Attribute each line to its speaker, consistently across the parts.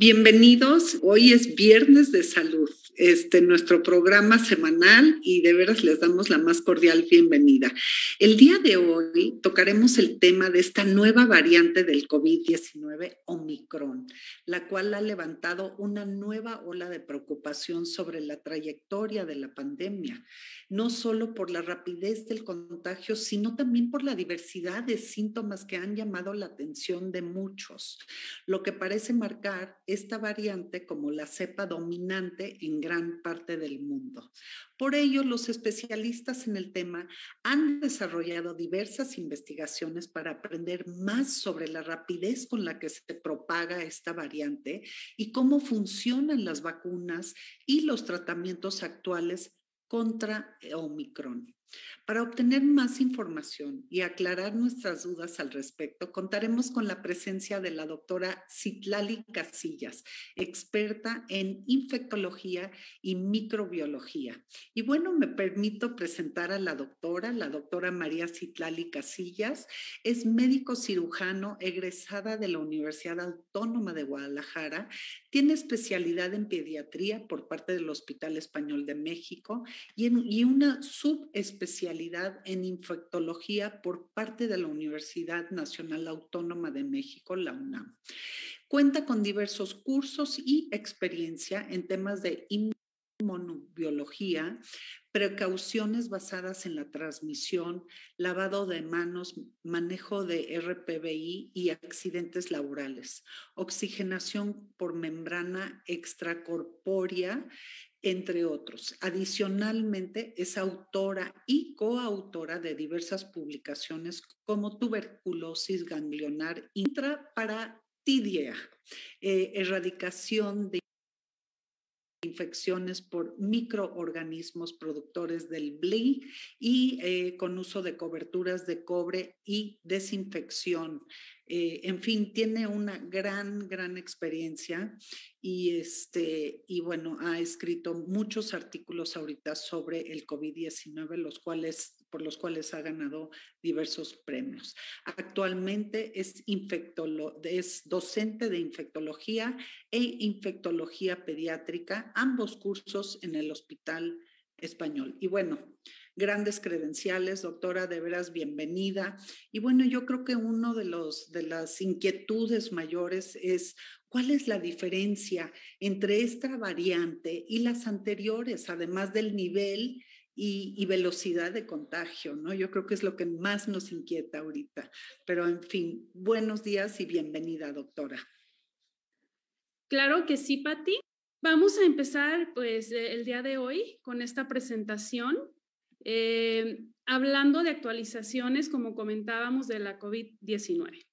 Speaker 1: Bienvenidos, hoy es viernes de salud, este nuestro programa semanal y de veras les damos la más cordial bienvenida. El día de hoy tocaremos el tema de esta nueva variante del COVID-19, Omicron, la cual ha levantado una nueva ola de preocupación sobre la trayectoria de la pandemia, no solo por la rapidez del contagio, sino también por la diversidad de síntomas que han llamado la atención de muchos, lo que parece marcar esta variante como la cepa dominante en gran parte del mundo. Por ello, los especialistas en el tema han desarrollado diversas investigaciones para aprender más sobre la rapidez con la que se propaga esta variante y cómo funcionan las vacunas y los tratamientos actuales contra Omicron. Para obtener más información y aclarar nuestras dudas al respecto, contaremos con la presencia de la doctora Citlali Casillas, experta en infectología y microbiología. Y bueno, me permito presentar a la doctora, la doctora María Citlali Casillas. Es médico cirujano egresada de la Universidad Autónoma de Guadalajara. Tiene especialidad en pediatría por parte del Hospital Español de México y, en, y una subespecialidad en infectología por parte de la Universidad Nacional Autónoma de México, la UNAM. Cuenta con diversos cursos y experiencia en temas de inmunobiología, precauciones basadas en la transmisión, lavado de manos, manejo de RPBI y accidentes laborales, oxigenación por membrana extracorpórea entre otros. Adicionalmente, es autora y coautora de diversas publicaciones como Tuberculosis ganglionar intraparatidia, eh, erradicación de infecciones por microorganismos productores del BLI y eh, con uso de coberturas de cobre y desinfección. Eh, en fin, tiene una gran, gran experiencia y, este, y bueno, ha escrito muchos artículos ahorita sobre el COVID-19, los cuales por los cuales ha ganado diversos premios. Actualmente es, es docente de infectología e infectología pediátrica, ambos cursos en el Hospital Español. Y bueno, grandes credenciales, doctora, de veras bienvenida. Y bueno, yo creo que uno de los de las inquietudes mayores es cuál es la diferencia entre esta variante y las anteriores, además del nivel y, velocidad de contagio, ¿no? Yo creo que es lo que más nos inquieta ahorita. Pero en fin, buenos días y bienvenida, doctora.
Speaker 2: Claro que sí, Patti. Vamos a empezar pues el día de hoy con esta presentación, eh, hablando de actualizaciones, como comentábamos, de la COVID-19.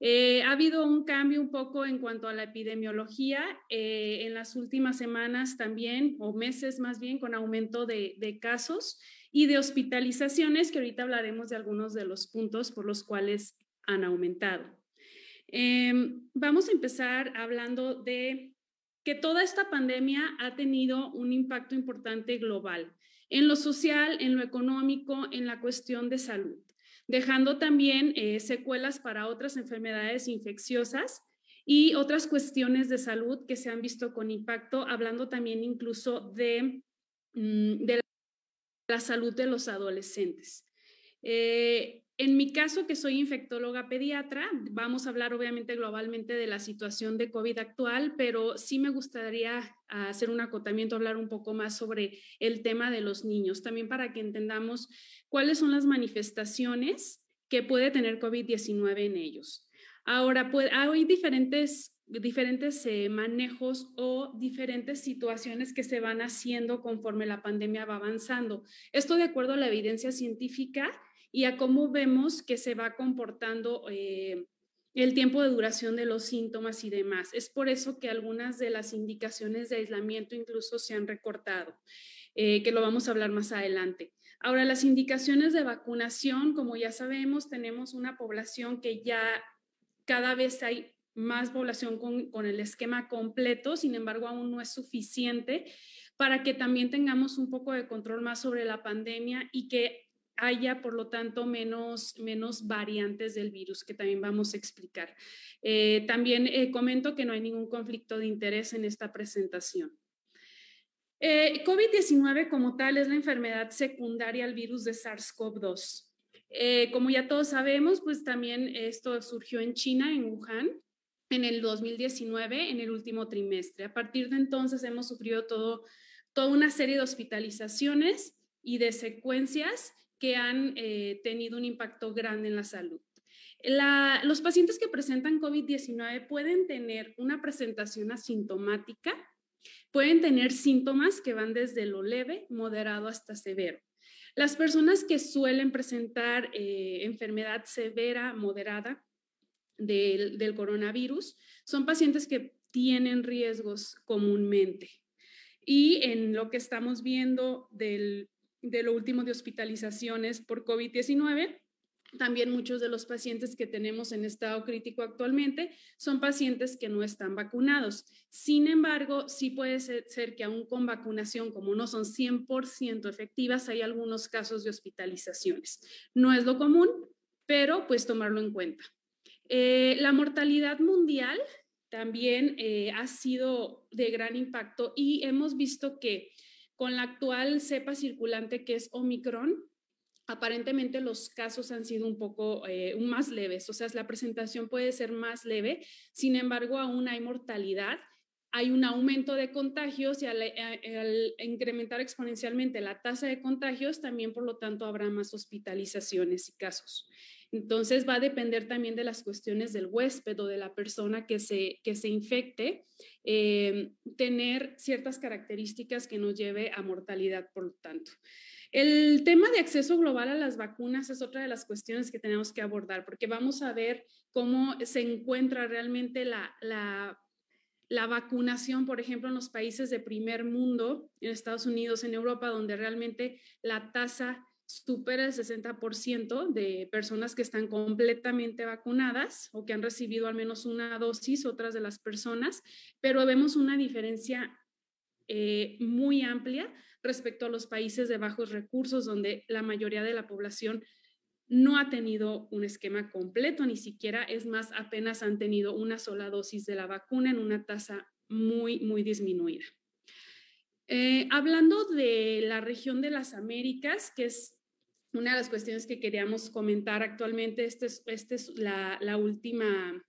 Speaker 2: Eh, ha habido un cambio un poco en cuanto a la epidemiología eh, en las últimas semanas también, o meses más bien, con aumento de, casos y de hospitalizaciones, que ahorita hablaremos de algunos de los puntos por los cuales han aumentado. Em, vamos a empezar hablando de que toda esta pandemia ha tenido un impacto importante global en lo social, en lo económico, en la cuestión de salud dejando también eh, secuelas para otras enfermedades infecciosas y otras cuestiones de salud que se han visto con impacto, hablando también incluso de, mm, la salud de los adolescentes. Eh, en mi caso, que soy infectóloga pediatra, vamos a hablar obviamente globalmente de la situación de COVID actual, pero sí me gustaría hacer un acotamiento, hablar un poco más sobre el tema de los niños, también para que entendamos cuáles son las manifestaciones que puede tener COVID-19 en ellos. Ahora, hay diferentes diferentes eh, manejos o diferentes situaciones que se van haciendo conforme la pandemia va avanzando. Esto de acuerdo a la evidencia científica y a cómo vemos que se va comportando eh, el tiempo de duración de los síntomas y demás. Es por eso que algunas de las indicaciones de aislamiento incluso se han recortado, eh, que lo vamos a hablar más adelante. Ahora, las indicaciones de vacunación, como ya sabemos, tenemos una población que ya cada vez hay más población con, con el esquema completo, sin embargo, aún no es suficiente para que también tengamos un poco de control más sobre la pandemia y que haya, por lo tanto, menos, menos variantes del virus, que también vamos a explicar. Eh, también eh, comento que no hay ningún conflicto de interés en esta presentación. Eh, COVID-19 como tal es la enfermedad secundaria al virus de SARS-CoV-2. como ya todos sabemos, pues también esto surgió en China, en Wuhan, en el 2019, en el último trimestre. A partir de entonces hemos sufrido todo, toda una serie de hospitalizaciones y de secuencias que han eh, tenido un impacto grande en la salud. los pacientes que presentan COVID-19 pueden tener una presentación asintomática, pueden tener síntomas que van desde lo leve, moderado hasta severo. Las personas que suelen presentar eh, enfermedad severa, moderada del, del coronavirus, son pacientes que tienen riesgos comúnmente. Y en lo que estamos viendo del de lo último de hospitalizaciones por COVID-19. También muchos de los pacientes que tenemos en estado crítico actualmente son pacientes que no están vacunados. Sin embargo, sí puede ser, que aún con vacunación, como no son 100% efectivas, hay algunos casos de hospitalizaciones. No es lo común, pero pues tomarlo en cuenta. Eh, la mortalidad mundial también eh, ha sido de gran impacto y hemos visto que con la actual cepa circulante que es Omicron, aparentemente los casos han sido un poco eh, más leves, o sea, la presentación puede ser más leve, sin embargo, aún hay mortalidad, hay un aumento de contagios y al, eh, al, incrementar exponencialmente la tasa de contagios, también por lo tanto habrá más hospitalizaciones y casos. Entonces va a depender también de las cuestiones del huésped o de la persona que se, que se infecte, eh, tener ciertas características que nos lleve a mortalidad, por lo tanto. El tema de acceso global a las vacunas es otra de las cuestiones que tenemos que abordar, porque vamos a ver cómo se encuentra realmente la, la, la vacunación, por ejemplo, en los países de primer mundo, en Estados Unidos, en Europa, donde realmente la tasa supera el 60% de personas que están completamente vacunadas o que han recibido al menos una dosis, otras de las personas, pero vemos una diferencia eh, muy amplia respecto a los países de bajos recursos, donde la mayoría de la población no ha tenido un esquema completo, ni siquiera, es más, apenas han tenido una sola dosis de la vacuna en una tasa muy, muy disminuida. Eh, hablando de la región de las Américas, que es una de las cuestiones que queríamos comentar actualmente, esta es, este es la, la, última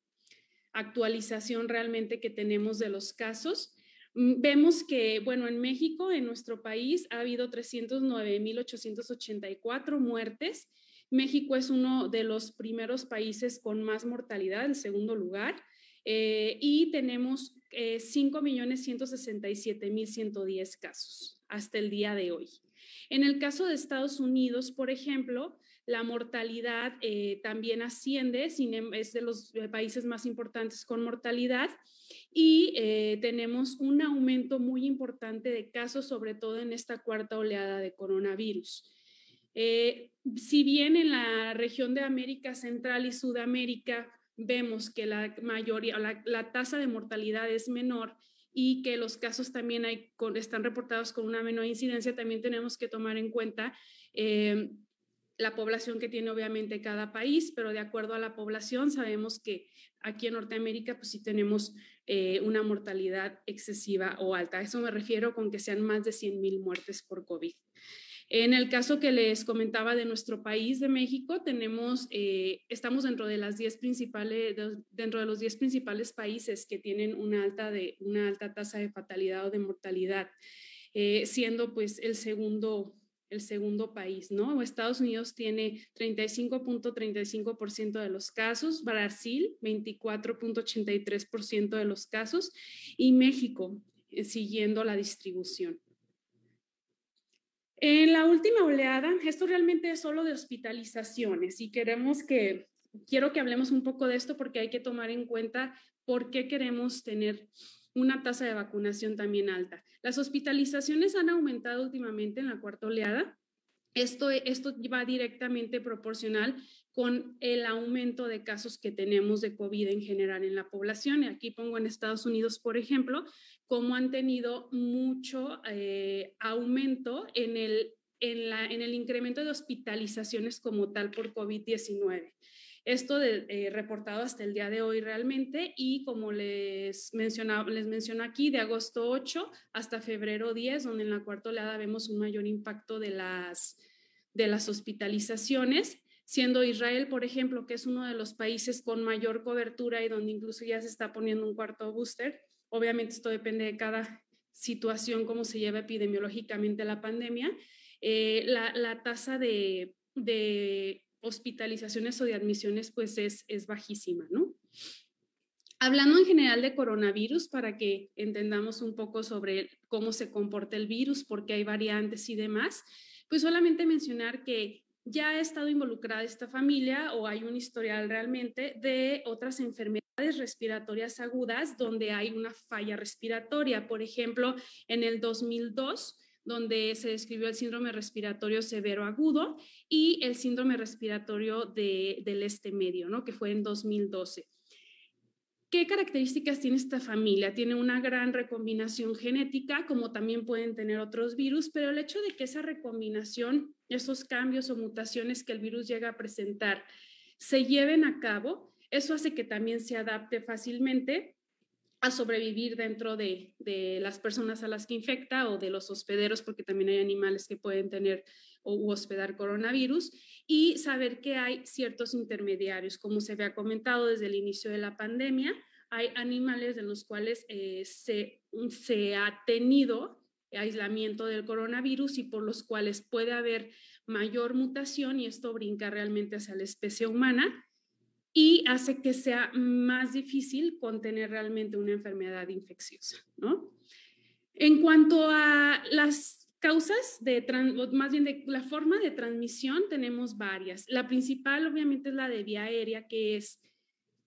Speaker 2: actualización realmente que tenemos de los casos. Mm, vemos que, bueno, en México, en nuestro país, ha habido 309.884 muertes. México es uno de los primeros países con más mortalidad, en segundo lugar. Eh, y tenemos eh, 5.167.110 casos hasta el día de hoy. En el caso de Estados Unidos, por ejemplo, la mortalidad eh, también asciende, em, es de los eh, países más importantes con mortalidad y eh, tenemos un aumento muy importante de casos, sobre todo en esta cuarta oleada de coronavirus. si bien en la región de América Central y Sudamérica vemos que la mayoría, la tasa de mortalidad es menor, y que los casos también hay, están reportados con una menor incidencia, también tenemos que tomar en cuenta eh, la población que tiene obviamente cada país, pero de acuerdo a la población sabemos que aquí en Norteamérica pues sí tenemos eh, una mortalidad excesiva o alta. A eso me refiero con que sean más de 100 mil muertes por COVID. En el caso que les comentaba de nuestro país, de México, tenemos, eh, estamos dentro de, las 10 principales, dentro de los 10 principales países que tienen una alta, de, una alta tasa de fatalidad o de mortalidad, eh, siendo pues el segundo, el segundo país, ¿no? Estados Unidos tiene 35.35% de los casos, Brasil 24.83% de los casos y México eh, siguiendo la distribución. En la última oleada, esto realmente es solo de hospitalizaciones y queremos que, quiero que hablemos un poco de esto porque hay que tomar en cuenta por qué queremos tener una tasa de vacunación también alta. Las hospitalizaciones han aumentado últimamente en la cuarta oleada. Esto, esto va directamente proporcional con el aumento de casos que tenemos de COVID en general en la población. Aquí pongo en Estados Unidos, por ejemplo, cómo han tenido mucho eh, aumento en el en, la, en el incremento de hospitalizaciones como tal por COVID-19. Esto de, eh, reportado hasta el día de hoy realmente y como les, mencionaba, les menciono aquí, de agosto 8 hasta febrero 10, donde en la cuarta oleada vemos un mayor impacto de las, de las hospitalizaciones, siendo Israel, por ejemplo, que es uno de los países con mayor cobertura y donde incluso ya se está poniendo un cuarto booster. Obviamente esto depende de cada situación, cómo se lleva epidemiológicamente la pandemia. Eh, la, la, tasa de, de hospitalizaciones o de admisiones pues es, es bajísima, ¿no? Hablando en general de coronavirus, para que entendamos un poco sobre cómo se comporta el virus, por qué hay variantes y demás, pues solamente mencionar que ya ha estado involucrada esta familia o hay un historial realmente de otras enfermedades respiratorias agudas donde hay una falla respiratoria. Por ejemplo, en el 2002 donde se describió el síndrome respiratorio severo agudo y el síndrome respiratorio del este medio, ¿no? que fue en 2012. ¿Qué características tiene esta familia? Tiene una gran recombinación genética, como también pueden tener otros virus, pero el hecho de que esa recombinación, esos cambios o mutaciones que el virus llega a presentar, se lleven a cabo, eso hace que también se adapte fácilmente a sobrevivir dentro de, las personas a las que infecta o de los hospederos, porque también hay animales que pueden tener o hospedar coronavirus, y saber que hay ciertos intermediarios, como se había comentado desde el inicio de la pandemia, hay animales de los cuales eh, se ha tenido aislamiento del coronavirus y por los cuales puede haber mayor mutación y esto brinca realmente hacia la especie humana y hace que sea más difícil contener realmente una enfermedad infecciosa, ¿no? En cuanto a las causas de, más bien de la forma de transmisión, tenemos varias. La principal, obviamente, es la de vía aérea, que es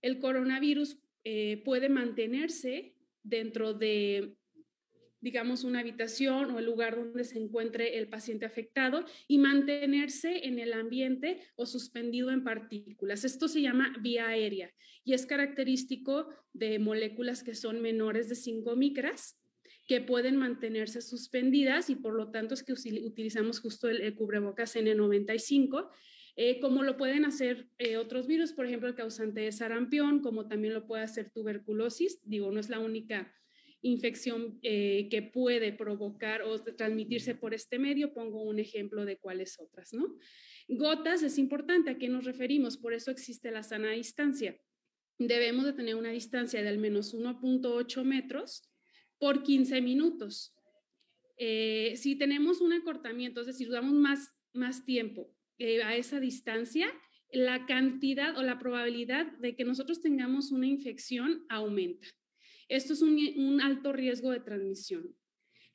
Speaker 2: el coronavirus eh, puede mantenerse dentro de digamos, una habitación o el lugar donde se encuentre el paciente afectado y mantenerse en el ambiente o suspendido en partículas. Esto se llama vía aérea y es característico de moléculas que son menores de 5 micras que pueden mantenerse suspendidas y por lo tanto es que utilizamos justo el, cubrebocas N95 eh, como lo pueden hacer eh, otros virus, por ejemplo, el causante de sarampión, como también lo puede hacer tuberculosis. Digo, no es la única infección eh, que puede provocar o transmitirse por este medio. Pongo un ejemplo de cuáles otras, ¿no? Gotas es importante, ¿a qué nos referimos? Por eso existe la sana distancia. Debemos de tener una distancia de al menos 1.8 metros por 15 minutos. Eh, si tenemos un acortamiento, es decir, damos más, más tiempo eh, a esa distancia, la cantidad o la probabilidad de que nosotros tengamos una infección aumenta. Esto es un, alto riesgo de transmisión.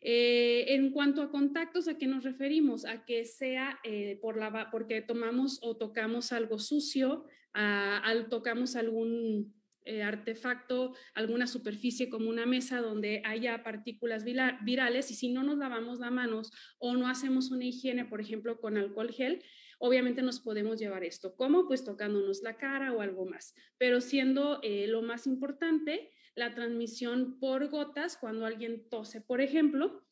Speaker 2: Eh, en cuanto a contactos, ¿a qué nos referimos? A que sea eh, por la, porque tomamos o tocamos algo sucio, al tocamos algún eh, artefacto, alguna superficie como una mesa donde haya partículas virales y si no nos lavamos las manos o no hacemos una higiene, por ejemplo, con alcohol gel, obviamente nos podemos llevar esto. ¿Cómo? Pues tocándonos la cara o algo más. Pero siendo lo más importante, la transmisión por gotas cuando alguien tose, por ejemplo,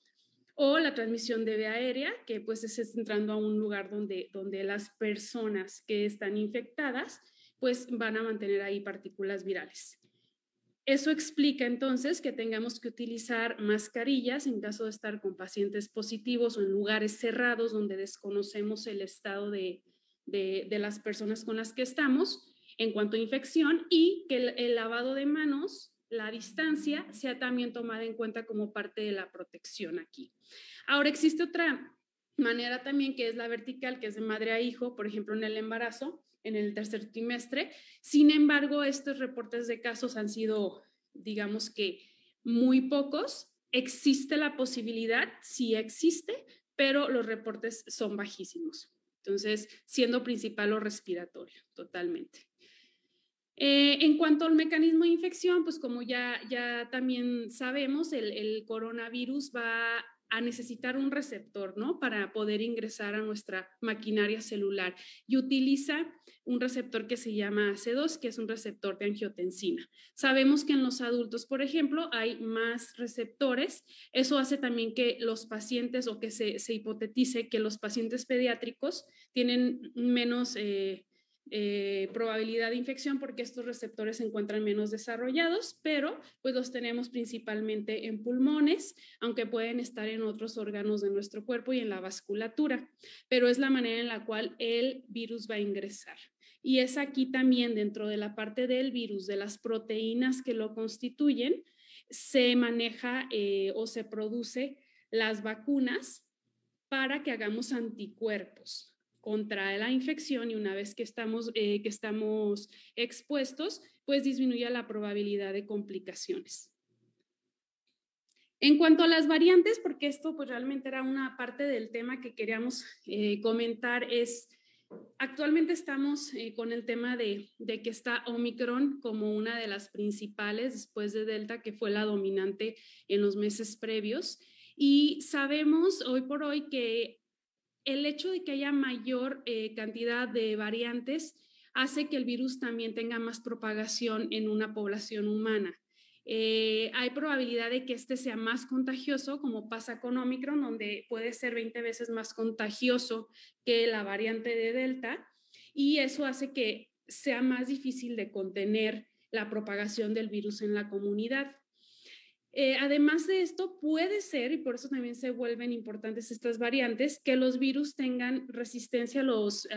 Speaker 2: o la transmisión de vía aérea, que pues es entrando a un lugar donde, donde las personas que están infectadas pues van a mantener ahí partículas virales. Eso explica entonces que tengamos que utilizar mascarillas en caso de estar con pacientes positivos o en lugares cerrados donde desconocemos el estado de, de, las personas con las que estamos en cuanto a infección y que el lavado de manos la distancia sea también tomada en cuenta como parte de la protección aquí. Ahora existe otra manera también que es la vertical, que es de madre a hijo, por ejemplo, en el embarazo, en el tercer trimestre. Sin embargo, estos reportes de casos han sido, digamos que, muy pocos. Existe la posibilidad, sí existe, pero los reportes son bajísimos. Entonces, siendo principal o respiratorio, totalmente. Eh, en cuanto al mecanismo de infección, pues como ya, también sabemos, el, coronavirus va a necesitar un receptor, ¿no? Para poder ingresar a nuestra maquinaria celular y utiliza un receptor que se llama AC2, que es un receptor de angiotensina. Sabemos que en los adultos, por ejemplo, hay más receptores. Eso hace también que los pacientes o que se, se hipotetice que los pacientes pediátricos tienen menos... Eh, eh, probabilidad de infección porque estos receptores se encuentran menos desarrollados, pero pues los tenemos principalmente en pulmones, aunque pueden estar en otros órganos de nuestro cuerpo y en la vasculatura, pero es la manera en la cual el virus va a ingresar. Y es aquí también dentro de la parte del virus, de las proteínas que lo constituyen, se maneja eh, o se produce las vacunas para que hagamos anticuerpos contra la infección y una vez que estamos, eh, que estamos expuestos, pues disminuye la probabilidad de complicaciones. En cuanto a las variantes, porque esto pues realmente era una parte del tema que queríamos eh, comentar, es actualmente estamos eh, con el tema de, de, que está Omicron como una de las principales después de Delta, que fue la dominante en los meses previos. Y sabemos hoy por hoy que el hecho de que haya mayor eh, cantidad de variantes hace que el virus también tenga más propagación en una población humana. Eh, hay probabilidad de que este sea más contagioso, como pasa con Omicron, donde puede ser 20 veces más contagioso que la variante de Delta, y eso hace que sea más difícil de contener la propagación del virus en la comunidad. Eh, además de esto, puede ser, y por eso también se vuelven importantes estas variantes, que los virus tengan resistencia a los,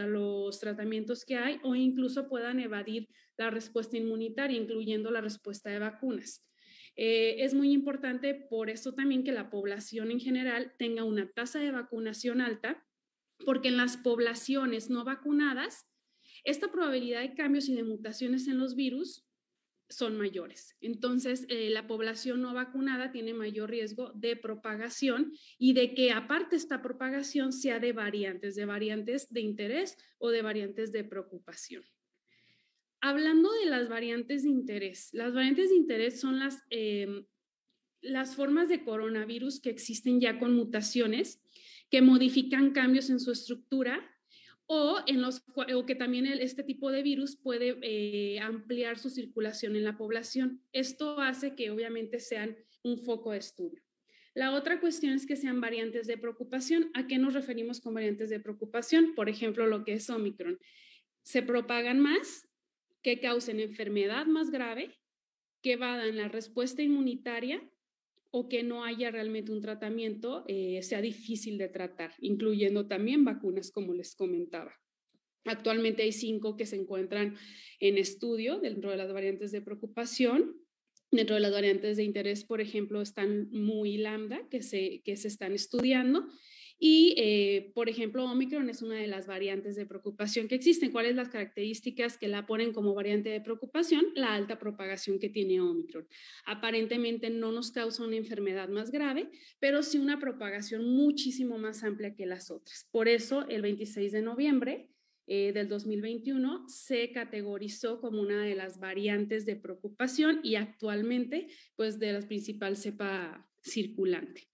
Speaker 2: tratamientos que hay o incluso puedan evadir la respuesta inmunitaria, incluyendo la respuesta de vacunas. Eh, es muy importante por eso también que la población en general tenga una tasa de vacunación alta, porque en las poblaciones no vacunadas, esta probabilidad de cambios y de mutaciones en los virus son mayores. Entonces, eh, la población no vacunada tiene mayor riesgo de propagación y de que aparte esta propagación sea de variantes, de variantes de interés o de variantes de preocupación. Hablando de las variantes de interés, las variantes de interés son las, em, las formas de coronavirus que existen ya con mutaciones que modifican cambios en su estructura o, en los, o que también este tipo de virus puede eh, ampliar su circulación en la población. Esto hace que obviamente sean un foco de estudio. La otra cuestión es que sean variantes de preocupación. ¿A qué nos referimos con variantes de preocupación? Por ejemplo, lo que es Omicron. Se propagan más, que causen enfermedad más grave, que vadan la respuesta inmunitaria o que no haya realmente un tratamiento eh, sea difícil de tratar, incluyendo también vacunas, como les comentaba. Actualmente hay cinco que se encuentran en estudio dentro de las variantes de preocupación. Dentro de las variantes de interés, por ejemplo, están muy lambda, que se, que se están estudiando, y, eh, por ejemplo, Omicron es una de las variantes de preocupación que existen. ¿Cuáles las características que la ponen como variante de preocupación? La alta propagación que tiene Omicron. Aparentemente no nos causa una enfermedad más grave, pero sí una propagación muchísimo más amplia que las otras. Por eso, el 26 de noviembre eh, del 2021 se categorizó como una de las variantes de preocupación y actualmente, pues, de la principal cepa circulante.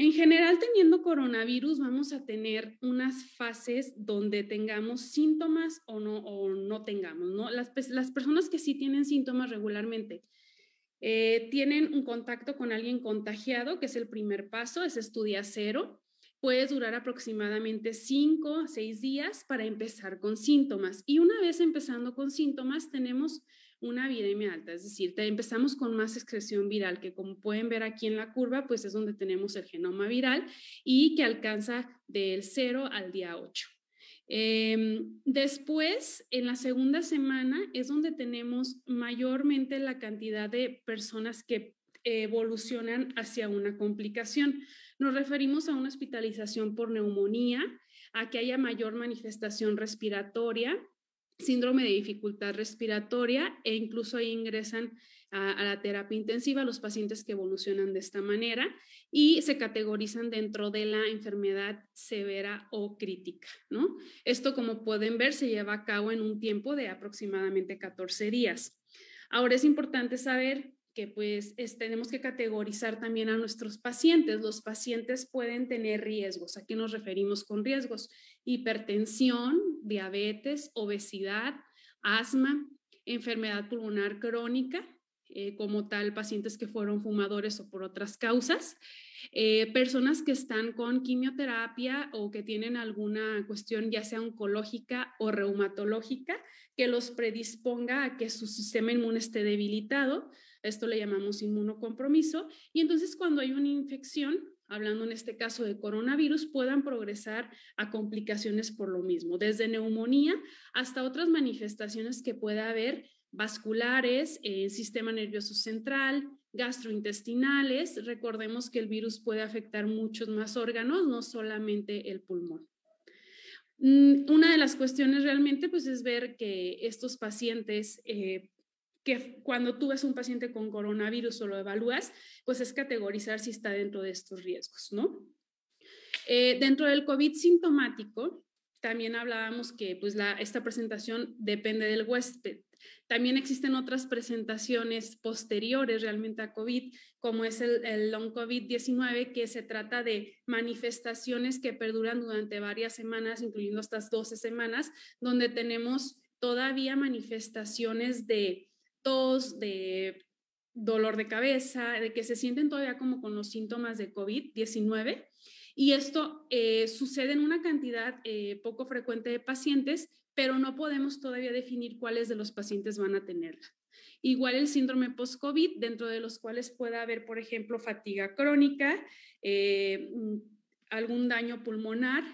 Speaker 2: En general, teniendo coronavirus, vamos a tener unas fases donde tengamos síntomas o no, o no tengamos. Las, personas que sí tienen síntomas regularmente eh, tienen un contacto con alguien contagiado, que es el primer paso, es estudia cero. Puede durar aproximadamente cinco a seis días para empezar con síntomas. Y una vez empezando con síntomas, tenemos una viremia alta, es decir, empezamos con más excreción viral, que como pueden ver aquí en la curva, pues es donde tenemos el genoma viral y que alcanza del 0 al día 8. Em, después, en la segunda semana, es donde tenemos mayormente la cantidad de personas que evolucionan hacia una complicación. Nos referimos a una hospitalización por neumonía, a que haya mayor manifestación respiratoria, síndrome de dificultad respiratoria e incluso ingresan a, la terapia intensiva los pacientes que evolucionan de esta manera y se categorizan dentro de la enfermedad severa o crítica, ¿no? Esto, como pueden ver, se lleva a cabo en un tiempo de aproximadamente 14 días. Ahora es importante saber pues tenemos que categorizar también a nuestros pacientes. Los pacientes pueden tener riesgos. ¿A qué nos referimos con riesgos? Hipertensión, diabetes, obesidad, asma, enfermedad pulmonar crónica, eh, como tal pacientes que fueron fumadores o por otras causas, eh, personas que están con quimioterapia o que tienen alguna cuestión ya sea oncológica o reumatológica que los predisponga a que su sistema inmune esté debilitado. Esto le llamamos inmunocompromiso. Y entonces cuando hay una infección, hablando en este caso de coronavirus, puedan progresar a complicaciones por lo mismo, desde neumonía hasta otras manifestaciones que pueda haber vasculares, el sistema nervioso central, gastrointestinales. Recordemos que el virus puede afectar muchos más órganos, no solamente el pulmón. Mm, una de las cuestiones realmente pues es ver que estos pacientes, eh, que cuando tú ves un paciente con coronavirus o lo evalúas, pues es categorizar si está dentro de estos riesgos, ¿no? Eh, dentro del COVID sintomático, también hablábamos que pues la, esta presentación depende del huésped. También existen otras presentaciones posteriores realmente a COVID, como es el, long COVID-19, que se trata de manifestaciones que perduran durante varias semanas, incluyendo estas 12 semanas, donde tenemos todavía manifestaciones de de dolor de cabeza, de que se sienten todavía como con los síntomas de COVID-19 y esto eh, sucede en una cantidad eh, poco frecuente de pacientes, pero no podemos todavía definir cuáles de los pacientes van a tenerla. Igual el síndrome post-COVID, dentro de los cuales puede haber, por ejemplo, fatiga crónica, eh, algún daño pulmonar,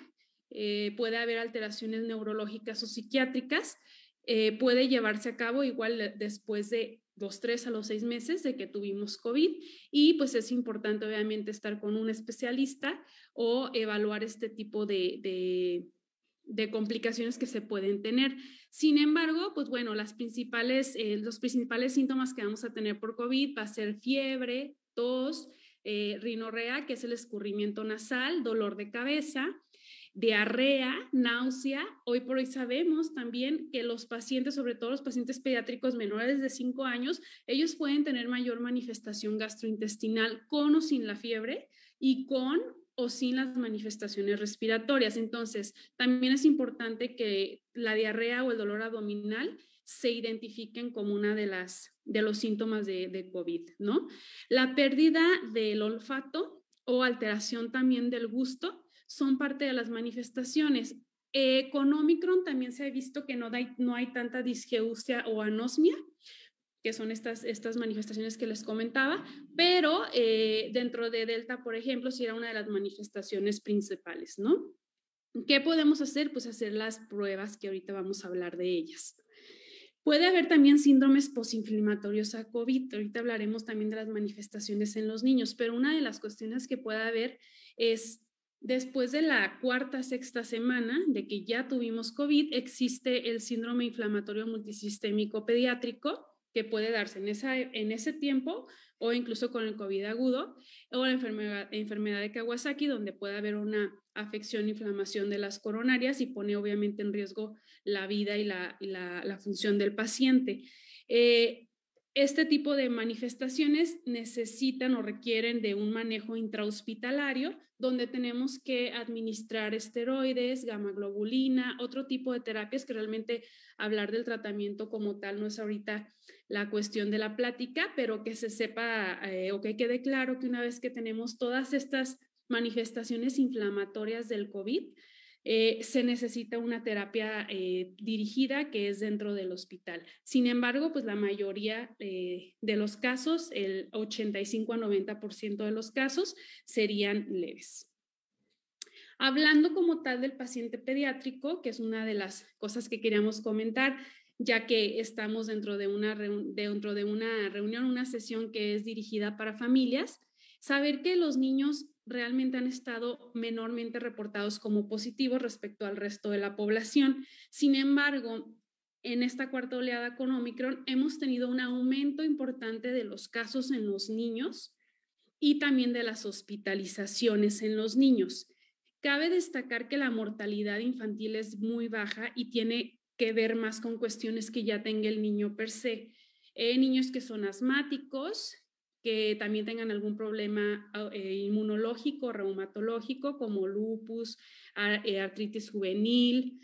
Speaker 2: puede haber alteraciones neurológicas o psiquiátricas, puede llevarse a cabo igual después de los tres a los seis meses de que tuvimos COVID y pues es importante obviamente estar con un especialista o evaluar este tipo de, de, complicaciones que se pueden tener. Sin embargo, pues bueno, las principales, eh, los principales síntomas que vamos a tener por COVID va a ser fiebre, tos, eh, rinorrea, que es el escurrimiento nasal, dolor de cabeza, diarrea, náusea. Hoy por hoy sabemos también que los pacientes, sobre todo los pacientes pediátricos menores de 5 años, ellos pueden tener mayor manifestación gastrointestinal con o sin la fiebre y con o sin las manifestaciones respiratorias. Entonces, también es importante que la diarrea o el dolor abdominal se identifiquen como una de las de los síntomas de, de COVID, ¿no? La pérdida del olfato o alteración también del gusto son parte de las manifestaciones. Eh, con Omicron también se ha visto que no, no hay tanta disgeusia o anosmia, que son estas, estas manifestaciones que les comentaba, pero eh, dentro de Delta, por ejemplo, sí era una de las manifestaciones principales, ¿no? ¿Qué podemos hacer? Pues hacer las pruebas que ahorita vamos a hablar de ellas. Puede haber también síndromes posinflamatorios a COVID. Ahorita hablaremos también de las manifestaciones en los niños, pero una de las cuestiones que puede haber es Después de la cuarta, sexta semana de que ya tuvimos COVID, existe el síndrome inflamatorio multisistémico pediátrico que puede darse en, esa, en ese tiempo o incluso con el COVID agudo o la enfermedad, enfermedad de Kawasaki, donde puede haber una afección, inflamación de las coronarias y pone obviamente en riesgo la vida y la, la, función del paciente. Eh, este tipo de manifestaciones necesitan o requieren de un manejo intrahospitalario donde tenemos que administrar esteroides, gamma globulina, otro tipo de terapias que realmente hablar del tratamiento como tal no es ahorita la cuestión de la plática, pero que se sepa eh, o que quede claro que una vez que tenemos todas estas manifestaciones inflamatorias del COVID, eh, se necesita una terapia eh, dirigida que es dentro del hospital. Sin embargo, pues la mayoría eh, de los casos, el 85 a 90% de los casos serían leves. Hablando como tal del paciente pediátrico, que es una de las cosas que queríamos comentar, ya que estamos dentro de una, dentro de una reunión, una sesión que es dirigida para familias, saber que los niños realmente han estado menormente reportados como positivos respecto al resto de la población. Sin embargo, en esta cuarta oleada con Omicron hemos tenido un aumento importante de los casos en los niños y también de las hospitalizaciones en los niños. Cabe destacar que la mortalidad infantil es muy baja y tiene que ver más con cuestiones que ya tenga el niño per se. eh, niños que son asmáticos, que también tengan algún problema eh, inmunológico, reumatológico, como lupus, eh, artritis juvenil,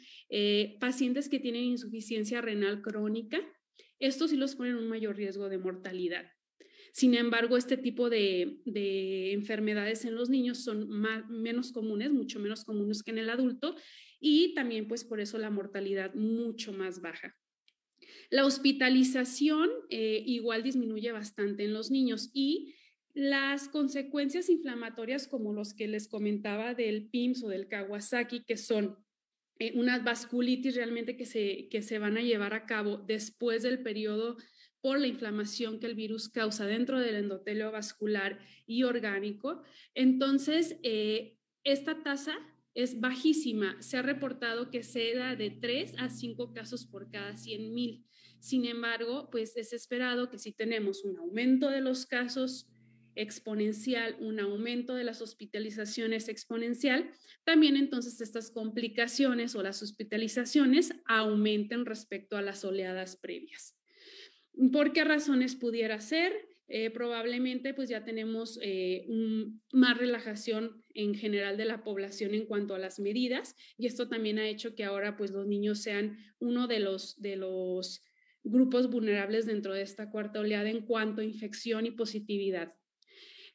Speaker 2: pacientes que tienen insuficiencia renal crónica. Estos sí los ponen en un mayor riesgo de mortalidad. Sin embargo, este tipo de, enfermedades en los niños son menos comunes, mucho menos comunes que en el adulto, y también pues por eso la mortalidad mucho más baja. La hospitalización eh, igual disminuye bastante en los niños y las consecuencias inflamatorias como los que les comentaba del PIMS o del Kawasaki, que son eh, unas vasculitis realmente que se, que se van a llevar a cabo después del periodo por la inflamación que el virus causa dentro del endotelio vascular y orgánico. Entonces, eh, esta tasa es bajísima. Se ha reportado que se da de 3 a 5 casos por cada 100 mil. Sin embargo, pues es esperado que si tenemos un aumento de los casos exponencial, un aumento de las hospitalizaciones exponencial, también entonces estas complicaciones o las hospitalizaciones aumenten respecto a las oleadas previas. ¿Por qué razones pudiera ser? Eh, probablemente pues ya tenemos eh, más relajación en general de la población en cuanto a las medidas y esto también ha hecho que ahora pues los niños sean uno de los, de los grupos vulnerables dentro de esta cuarta oleada en cuanto a infección y positividad.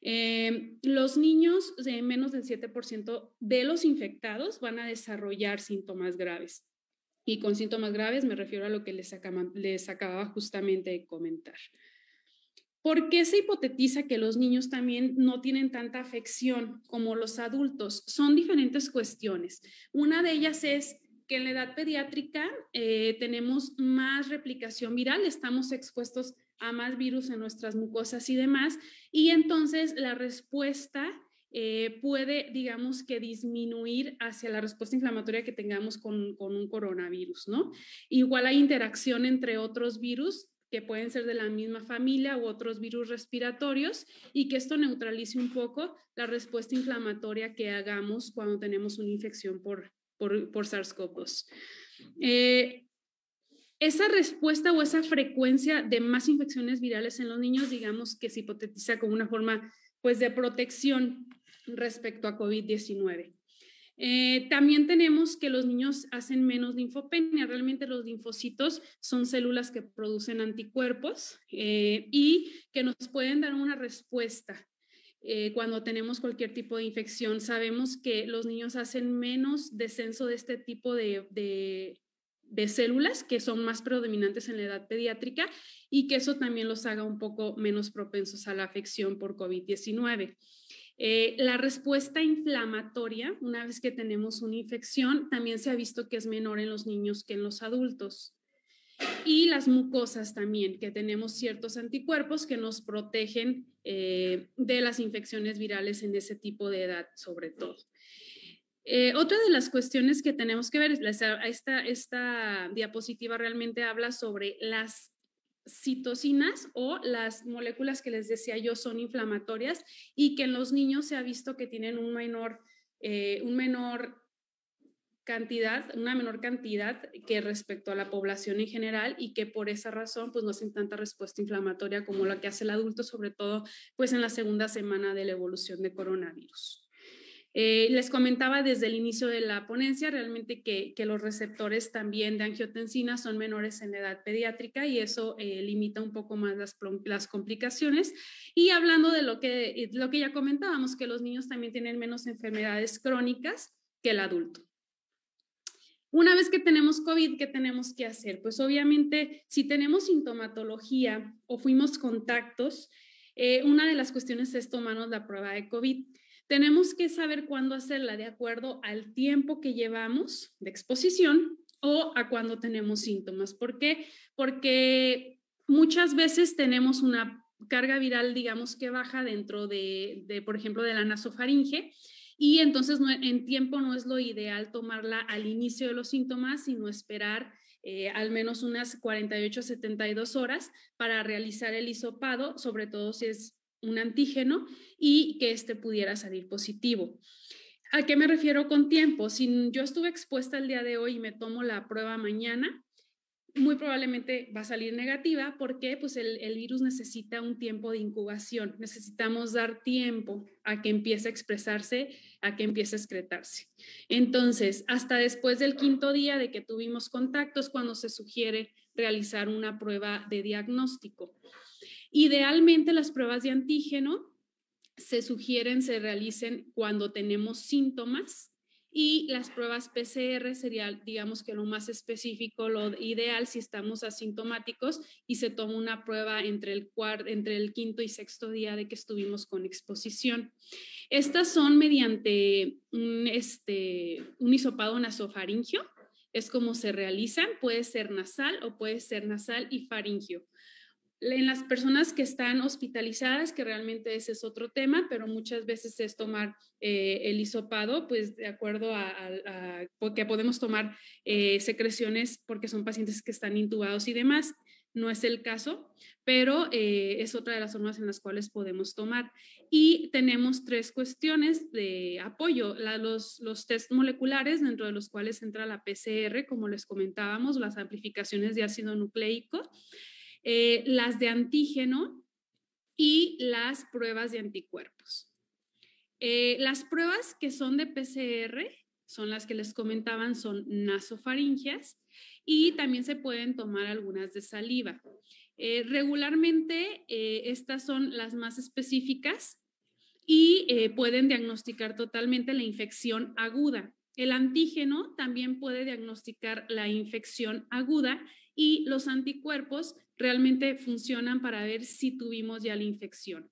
Speaker 2: Eh, los niños de menos del 7% de los infectados van a desarrollar síntomas graves. Y con síntomas graves me refiero a lo que les, les acababa justamente de comentar. ¿Por qué se hipotetiza que los niños también no tienen tanta afección como los adultos? Son diferentes cuestiones. Una de ellas es que en la edad pediátrica eh, tenemos más replicación viral, estamos expuestos a más virus en nuestras mucosas y demás, y entonces la respuesta eh, puede, digamos que disminuir hacia la respuesta inflamatoria que tengamos con, con, un coronavirus, ¿no? Igual hay interacción entre otros virus que pueden ser de la misma familia u otros virus respiratorios y que esto neutralice un poco la respuesta inflamatoria que hagamos cuando tenemos una infección por, por, por SARS-CoV-2. Eh, esa respuesta o esa frecuencia de más infecciones virales en los niños, digamos que se hipotetiza como una forma pues, de protección respecto a COVID-19. Eh, también tenemos que los niños hacen menos linfopenia. Realmente los linfocitos son células que producen anticuerpos eh, y que nos pueden dar una respuesta eh, cuando tenemos cualquier tipo de infección. Sabemos que los niños hacen menos descenso de este tipo de, de, células que son más predominantes en la edad pediátrica y que eso también los haga un poco menos propensos a la afección por COVID-19. Eh, la respuesta inflamatoria, una vez que tenemos una infección, también se ha visto que es menor en los niños que en los adultos. Y las mucosas también, que tenemos ciertos anticuerpos que nos protegen eh, de las infecciones virales en ese tipo de edad, sobre todo. Eh, otra de las cuestiones que tenemos que ver, esta, esta diapositiva realmente habla sobre las citocinas o las moléculas que les decía yo son inflamatorias y que en los niños se ha visto que tienen un menor, eh, un menor cantidad, una menor cantidad que respecto a la población en general y que por esa razón pues no hacen tanta respuesta inflamatoria como la que hace el adulto, sobre todo pues en la segunda semana de la evolución de coronavirus. Eh, les comentaba desde el inicio de la ponencia realmente que, los receptores también de angiotensina son menores en edad pediátrica y eso eh, limita un poco más las, complicaciones. Y hablando de lo que, lo que ya comentábamos, que los niños también tienen menos enfermedades crónicas que el adulto. Una vez que tenemos COVID, ¿qué tenemos que hacer? Pues obviamente, si tenemos sintomatología o fuimos contactos, eh, una de las cuestiones es tomarnos la prueba de COVID. Tenemos que saber cuándo hacerla de acuerdo al tiempo que llevamos de exposición o a cuando tenemos síntomas. ¿Por qué? Porque muchas veces tenemos una carga viral, digamos que baja dentro de, de por ejemplo, de la nasofaringe y entonces en tiempo no es lo ideal tomarla al inicio de los síntomas, sino esperar eh, al menos unas 48 72 horas para realizar el hisopado, sobre todo si es un antígeno y que éste pudiera salir positivo. ¿A qué me refiero con tiempo? Si yo estuve expuesta el día de hoy y me tomo la prueba mañana, muy probablemente va a salir negativa porque pues el, el, virus necesita un tiempo de incubación, necesitamos dar tiempo a que empiece a expresarse, a que empiece a excretarse. Entonces, hasta después del quinto día de que tuvimos contactos, cuando se sugiere realizar una prueba de diagnóstico. Idealmente las pruebas de antígeno se sugieren se realicen cuando tenemos síntomas y las pruebas PCR sería, digamos que lo más específico, lo ideal si estamos asintomáticos y se toma una prueba entre el, entre el quinto y sexto día de que estuvimos con exposición. Estas son mediante un, este, un hisopado nasofaringio, es como se realizan, puede ser nasal o puede ser nasal y faringio en las personas que están hospitalizadas, que realmente ese es otro tema, pero muchas veces es tomar eh, el hisopado, pues de acuerdo a, que podemos tomar eh, secreciones porque son pacientes que están intubados y demás. No es el caso, pero eh, es otra de las formas en las cuales podemos tomar. Y tenemos tres cuestiones de apoyo. los, los test moleculares, dentro de los cuales entra la PCR, como les comentábamos, las amplificaciones de ácido nucleico eh, las de antígeno y las pruebas de anticuerpos. Eh, las pruebas que son de PCR son las que les comentaban, son nasofaringias y también se pueden tomar algunas de saliva. Eh, regularmente estas son las más específicas y pueden diagnosticar totalmente la infección aguda. El antígeno también puede diagnosticar la infección aguda y los anticuerpos realmente funcionan para ver si tuvimos ya la infección.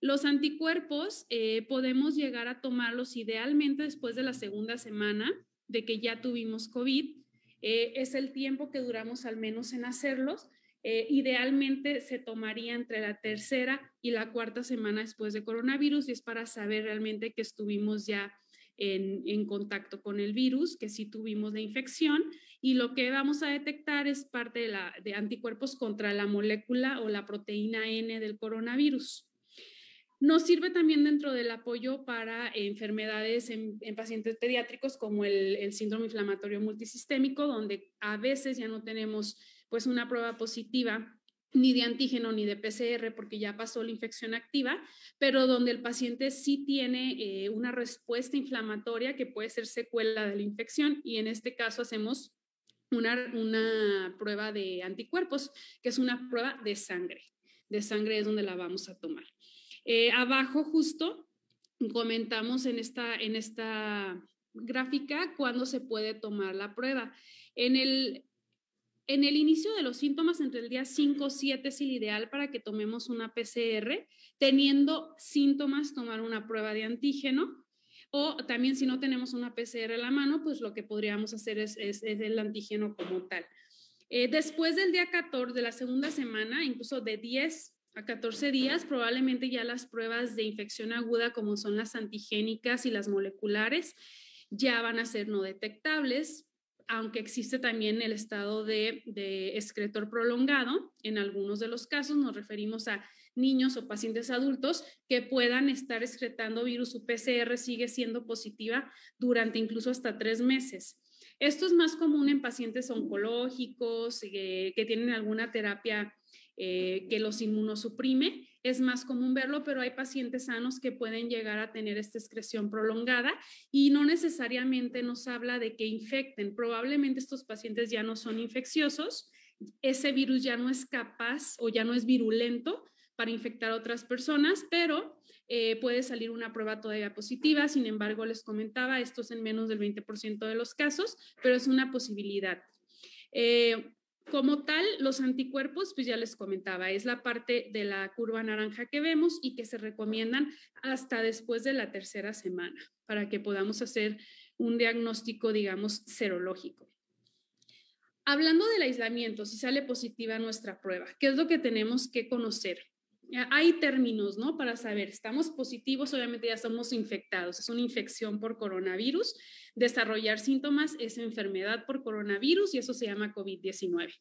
Speaker 2: Los anticuerpos eh, podemos llegar a tomarlos idealmente después de la segunda semana de que ya tuvimos COVID. Eh, es el tiempo que duramos al menos en hacerlos. Eh, idealmente se tomaría entre la tercera y la cuarta semana después de coronavirus y es para saber realmente que estuvimos ya en, contacto con el virus, que sí tuvimos la infección y lo que vamos a detectar es parte de, la, de anticuerpos contra la molécula o la proteína N del coronavirus. Nos sirve también dentro del apoyo para enfermedades en, pacientes pediátricos como el, el, síndrome inflamatorio multisistémico, donde a veces ya no tenemos pues una prueba positiva ni de antígeno ni de PCR porque ya pasó la infección activa, pero donde el paciente sí tiene eh, una respuesta inflamatoria que puede ser secuela de la infección y en este caso hacemos una, prueba de anticuerpos, que es una prueba de sangre. De sangre es donde la vamos a tomar. Eh, abajo justo comentamos en esta, en esta gráfica cuándo se puede tomar la prueba. En el, en el inicio de los síntomas, entre el día 5 o 7 es el ideal para que tomemos una PCR. Teniendo síntomas, tomar una prueba de antígeno. O también si no tenemos una PCR a la mano, pues lo que podríamos hacer es, el antígeno como tal. Eh, después del día 14 de la segunda semana, incluso de 10 a 14 días, probablemente ya las pruebas de infección aguda, como son las antigénicas y las moleculares, ya van a ser no detectables aunque existe también el estado de, excretor prolongado, en algunos de los casos nos referimos a niños o pacientes adultos que puedan estar excretando virus, su PCR sigue siendo positiva durante incluso hasta tres meses. Esto es más común en pacientes oncológicos eh, que tienen alguna terapia eh, que los inmunosuprime. Es más común verlo, pero hay pacientes sanos que pueden llegar a tener esta excreción prolongada y no necesariamente nos habla de que infecten. Probablemente estos pacientes ya no son infecciosos, ese virus ya no es capaz o ya no es virulento para infectar a otras personas, pero eh, puede salir una prueba todavía positiva. Sin embargo, les comentaba, esto es en menos del 20% de los casos, pero es una posibilidad. Eh, como tal, los anticuerpos, pues ya les comentaba, es la parte de la curva naranja que vemos y que se recomiendan hasta después de la tercera semana para que podamos hacer un diagnóstico, digamos, serológico. Hablando del aislamiento, si sale positiva nuestra prueba, ¿qué es lo que tenemos que conocer? Hay términos, ¿no? Para saber, estamos positivos, obviamente ya somos infectados, es una infección por coronavirus. Desarrollar síntomas es enfermedad por coronavirus y eso se llama COVID-19.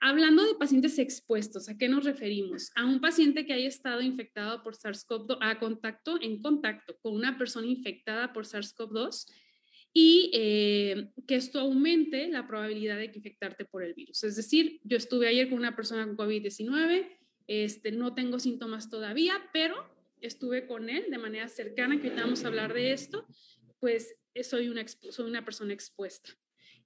Speaker 2: Hablando de pacientes expuestos, ¿a qué nos referimos? A un paciente que haya estado infectado por SARS-CoV-2 a contacto, en contacto con una persona infectada por SARS-CoV-2 y eh, que esto aumente la probabilidad de infectarte por el virus. Es decir, yo estuve ayer con una persona con COVID-19, este, no tengo síntomas todavía, pero estuve con él de manera cercana, que ahorita vamos a hablar de esto, pues soy una, soy una persona expuesta.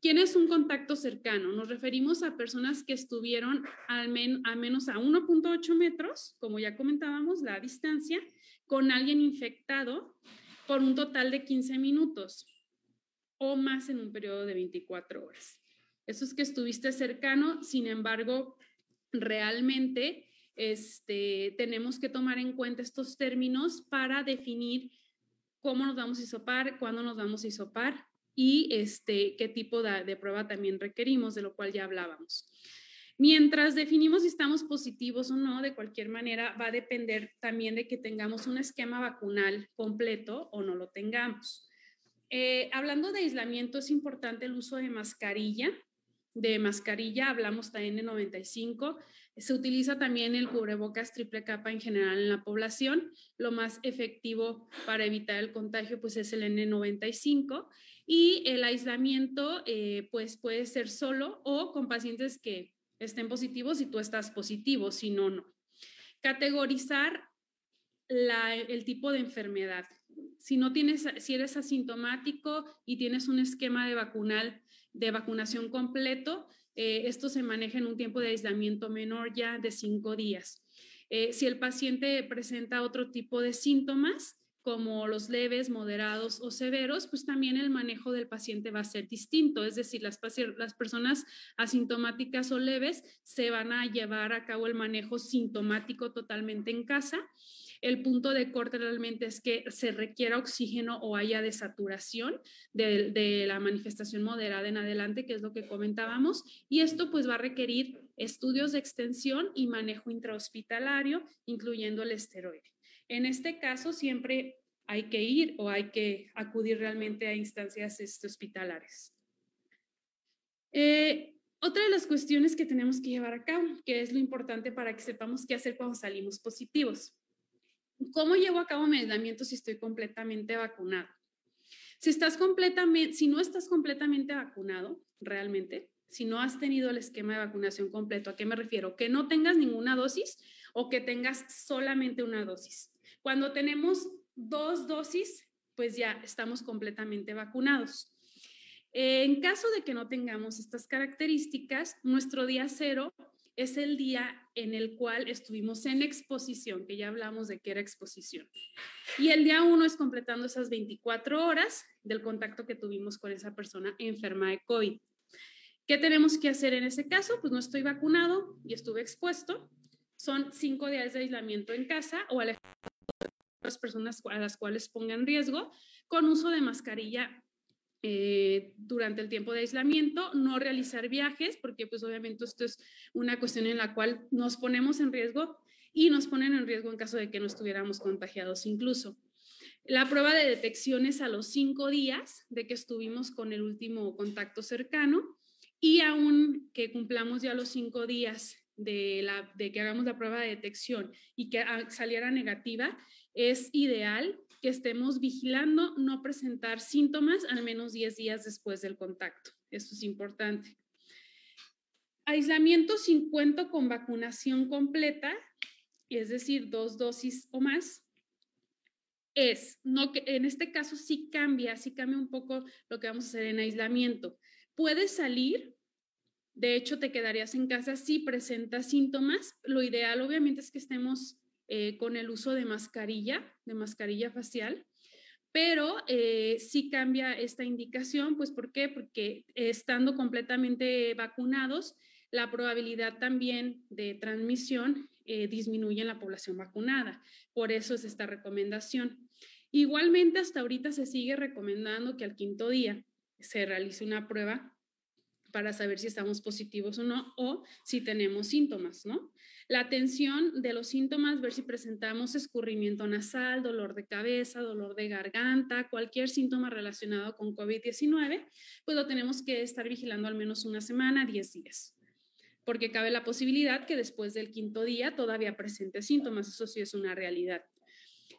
Speaker 2: ¿Quién es un contacto cercano? Nos referimos a personas que estuvieron al a menos a 1.8 metros, como ya comentábamos, la distancia, con alguien infectado por un total de 15 minutos o más en un periodo de 24 horas. Eso es que estuviste cercano, sin embargo, realmente este, tenemos que tomar en cuenta estos términos para definir cómo nos vamos a isopar, cuándo nos vamos a isopar y este, qué tipo de, prueba también requerimos, de lo cual ya hablábamos. Mientras definimos si estamos positivos o no, de cualquier manera va a depender también de que tengamos un esquema vacunal completo o no lo tengamos. Eh, hablando de aislamiento, es importante el uso de mascarilla. De mascarilla hablamos también de 95. Se utiliza también el cubrebocas triple capa en general en la población. Lo más efectivo para evitar el contagio pues es el N95 y el aislamiento eh, pues puede ser solo o con pacientes que estén positivos y tú estás positivo, si no, no. Categorizar el tipo de enfermedad si no tienes, si eres asintomático y tienes un esquema de vacunal, de vacunación completo, eh, esto se maneja en un tiempo de aislamiento menor ya de cinco días. Eh, si el paciente presenta otro tipo de síntomas, como los leves, moderados o severos, pues también el manejo del paciente va a ser distinto. Es decir, las, las, personas asintomáticas o leves se van a llevar a cabo el manejo sintomático totalmente en casa el punto de corte realmente es que se requiera oxígeno o haya desaturación de, la manifestación moderada en adelante, que es lo que comentábamos, y esto pues va a requerir estudios de extensión y manejo intrahospitalario, incluyendo el esteroide. En este caso, siempre hay que ir o hay que acudir realmente a instancias este, hospitalares. Eh, otra de las cuestiones que tenemos que llevar a cabo, que es lo importante para que sepamos qué hacer cuando salimos positivos. ¿Cómo llevo a cabo mi aislamiento si estoy completamente vacunado? Si estás completamente, si no estás completamente vacunado, realmente, si no has tenido el esquema de vacunación completo, ¿a qué me refiero? Que no tengas ninguna dosis o que tengas solamente una dosis. Cuando tenemos dos dosis, pues ya estamos completamente vacunados. En caso de que no tengamos estas características, nuestro día cero es el día en el cual estuvimos en exposición, que ya hablamos de que era exposición. Y el día uno es completando esas 24 horas del contacto que tuvimos con esa persona enferma de COVID. ¿Qué tenemos que hacer en ese caso? Pues no estoy vacunado y estuve expuesto. Son cinco días de aislamiento en casa o a las personas a las cuales pongan riesgo con uso de mascarilla eh, durante el tiempo de aislamiento, no realizar viajes, porque pues obviamente esto es una cuestión en la cual nos ponemos en riesgo y nos ponen en riesgo en caso de que no estuviéramos contagiados incluso. La prueba de detección es a los cinco días de que estuvimos con el último contacto cercano y aún que cumplamos ya los cinco días de, la, de que hagamos la prueba de detección y que ah, saliera negativa, es ideal que estemos vigilando no presentar síntomas al menos 10 días después del contacto. Esto es importante. Aislamiento sin cuento con vacunación completa, es decir, dos dosis o más, es, no que en este caso sí cambia, sí cambia un poco lo que vamos a hacer en aislamiento. Puedes salir, de hecho te quedarías en casa si presentas síntomas. Lo ideal obviamente es que estemos eh, con el uso de mascarilla, de mascarilla facial, pero eh, sí cambia esta indicación, pues ¿por qué? Porque estando completamente vacunados, la probabilidad también de transmisión eh, disminuye en la población vacunada. Por eso es esta recomendación. Igualmente, hasta ahorita se sigue recomendando que al quinto día se realice una prueba para saber si estamos positivos o no, o si tenemos síntomas, ¿no? La atención de los síntomas, ver si presentamos escurrimiento nasal, dolor de cabeza, dolor de garganta, cualquier síntoma relacionado con COVID-19, pues lo tenemos que estar vigilando al menos una semana, 10 días. Porque cabe la posibilidad que después del quinto día todavía presente síntomas, eso sí es una realidad.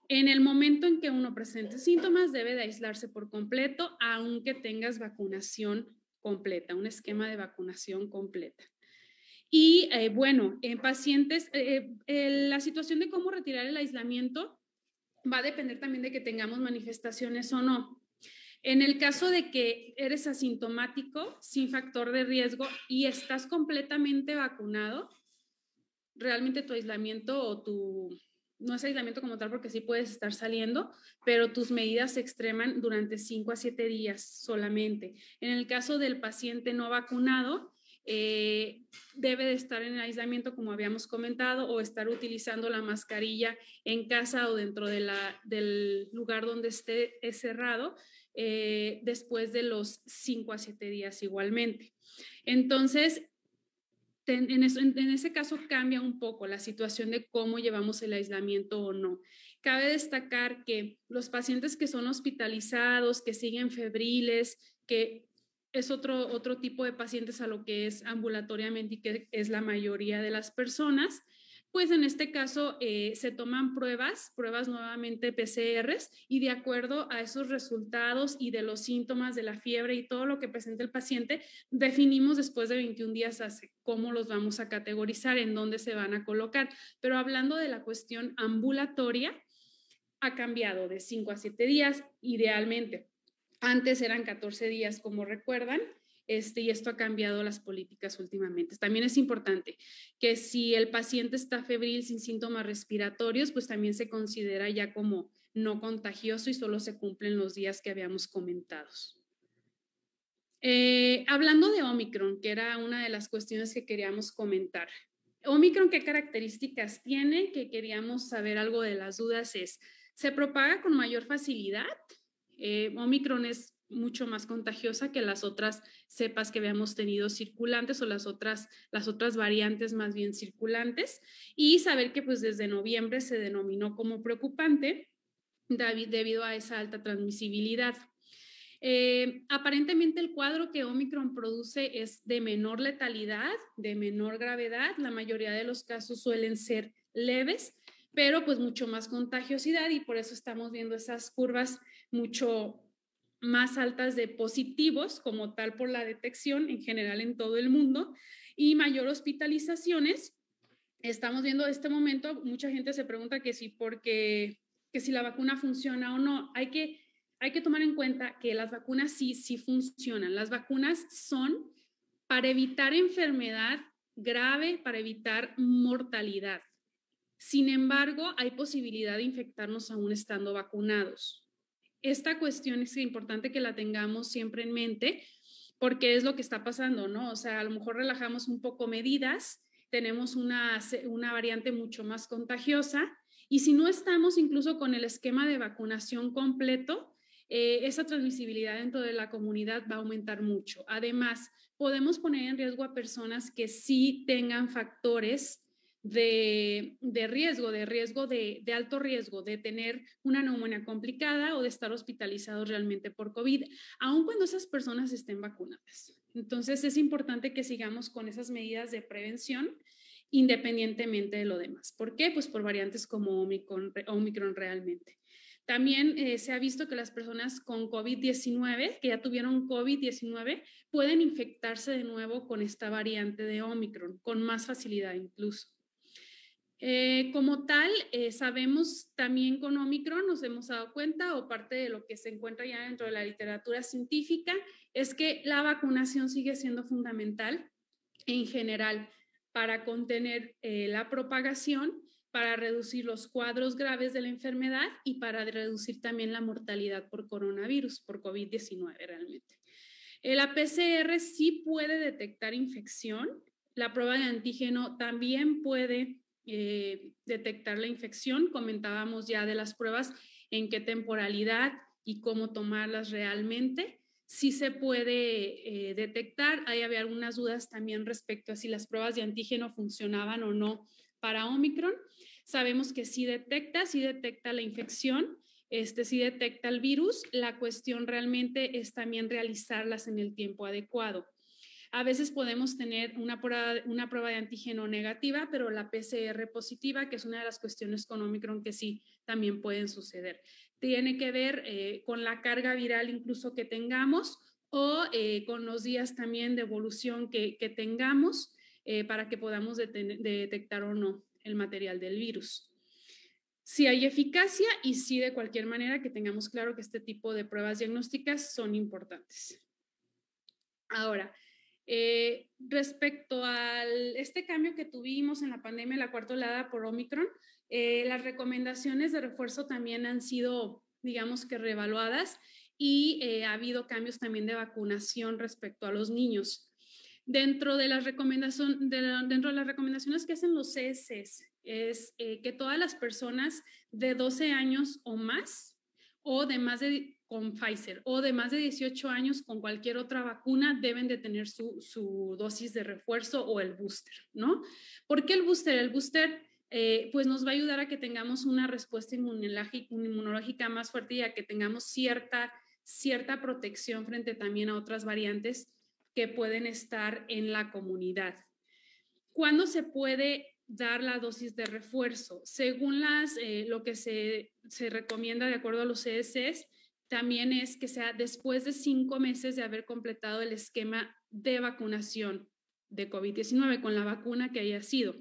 Speaker 2: En el momento en que uno presente síntomas, debe de aislarse por completo, aunque tengas vacunación completa, un esquema de vacunación completa. Y eh, bueno, en pacientes, eh, eh, la situación de cómo retirar el aislamiento va a depender también de que tengamos manifestaciones o no. En el caso de que eres asintomático, sin factor de riesgo y estás completamente vacunado, realmente tu aislamiento o tu, no es aislamiento como tal porque sí puedes estar saliendo, pero tus medidas se extreman durante 5 a 7 días solamente. En el caso del paciente no vacunado, eh, debe de estar en aislamiento, como habíamos comentado, o estar utilizando la mascarilla en casa o dentro de la, del lugar donde esté cerrado eh, después de los 5 a 7 días igualmente. Entonces, en, ese caso cambia un poco la situación de cómo llevamos el aislamiento o no. Cabe destacar que los pacientes que son hospitalizados, que siguen febriles, que es otro, otro tipo de pacientes a lo que es ambulatoriamente y que es la mayoría de las personas, pues en este caso eh, se toman pruebas, pruebas nuevamente PCRs, y de acuerdo a esos resultados y de los síntomas de la fiebre y todo lo que presenta el paciente, definimos después de 21 días cómo los vamos a categorizar, en dónde se van a colocar. Pero hablando de la cuestión ambulatoria, ha cambiado de 5 a 7 días, idealmente. Antes eran 14 días, como recuerdan, este, y esto ha cambiado las políticas últimamente. También es importante que si el paciente está febril sin síntomas respiratorios, pues también se considera ya como no contagioso y solo se cumplen los días que habíamos comentado. Eh, hablando de Omicron, que era una de las cuestiones que queríamos comentar. Omicron, ¿qué características tiene? Que queríamos saber algo de las dudas es, ¿se propaga con mayor facilidad? Eh, Omicron es mucho más contagiosa que las otras cepas que habíamos tenido circulantes o las otras, las otras variantes más bien circulantes y saber que pues desde noviembre se denominó como preocupante debido a esa alta transmisibilidad. Eh, aparentemente el cuadro que Omicron produce es de menor letalidad, de menor gravedad, la mayoría de los casos suelen ser leves, pero pues mucho más contagiosidad y por eso estamos viendo esas curvas mucho más altas de positivos como tal por la detección en general en todo el mundo y mayor hospitalizaciones. Estamos viendo este momento, mucha gente se pregunta que si porque que si la vacuna funciona o no. Hay que hay que tomar en cuenta que las vacunas sí sí funcionan. Las vacunas son para evitar enfermedad grave, para evitar mortalidad. Sin embargo, hay posibilidad de infectarnos aún estando vacunados esta cuestión es importante que la tengamos siempre en mente porque es lo que está pasando, ¿no? O sea, a lo mejor relajamos un poco medidas, tenemos una, una variante mucho más contagiosa y si no estamos incluso con el esquema de vacunación completo, eh, esa transmisibilidad dentro de la comunidad va a aumentar mucho. Además, podemos poner en riesgo a personas que sí tengan factores de, riesgo, de riesgo de, alto riesgo, de tener una neumonía complicada o de estar hospitalizados realmente por COVID, aun cuando esas personas estén vacunadas. Entonces es importante que sigamos con esas medidas de prevención independientemente de lo demás. ¿Por qué? Pues por variantes como Omicron, Omicron realmente. También eh, se ha visto que las personas con COVID-19, que ya tuvieron COVID-19, pueden infectarse de nuevo con esta variante de Omicron, con más facilidad incluso. Eh, como tal, eh, sabemos también con Omicron, nos hemos dado cuenta, o parte de lo que se encuentra ya dentro de la literatura científica, es que la vacunación sigue siendo fundamental en general para contener eh, la propagación, para reducir los cuadros graves de la enfermedad y para reducir también la mortalidad por coronavirus, por COVID-19 realmente. La PCR sí puede detectar infección, la prueba de antígeno también puede eh, detectar la infección. Comentábamos ya de las pruebas, en qué temporalidad y cómo tomarlas realmente. Si se puede eh, detectar. Ahí había algunas dudas también respecto a si las pruebas de antígeno funcionaban o no para Omicron. Sabemos que sí detecta, sí detecta la infección, este sí detecta el virus. La cuestión realmente es también realizarlas en el tiempo adecuado. A veces podemos tener una prueba, una prueba de antígeno negativa, pero la PCR positiva, que es una de las cuestiones con Omicron que sí también pueden suceder. Tiene que ver eh, con la carga viral incluso que tengamos o eh, con los días también de evolución que, que tengamos eh, para que podamos detectar o no el material del virus. Si hay eficacia y sí de cualquier manera que tengamos claro que este tipo de pruebas diagnósticas son importantes. Ahora, eh, respecto a este cambio que tuvimos en la pandemia, la cuarta oleada por Omicron, eh, las recomendaciones de refuerzo también han sido, digamos que, reevaluadas y eh, ha habido cambios también de vacunación respecto a los niños. Dentro de, las recomendación, dentro de las recomendaciones que hacen los CSS es que todas las personas de 12 años o más o de más de con Pfizer o de más de 18 años con cualquier otra vacuna deben de tener su, dosis de refuerzo o el booster, ¿no? ¿Por qué el booster? El booster eh, pues nos va a ayudar a que tengamos una respuesta inmunológica, más fuerte y a que tengamos cierta, cierta protección frente también a otras variantes que pueden estar en la comunidad. ¿Cuándo se puede dar la dosis de refuerzo? Según las, eh, lo que se, se recomienda de acuerdo a los CSS, también es que sea después de cinco meses de haber completado el esquema de vacunación de COVID-19 con la vacuna que haya sido.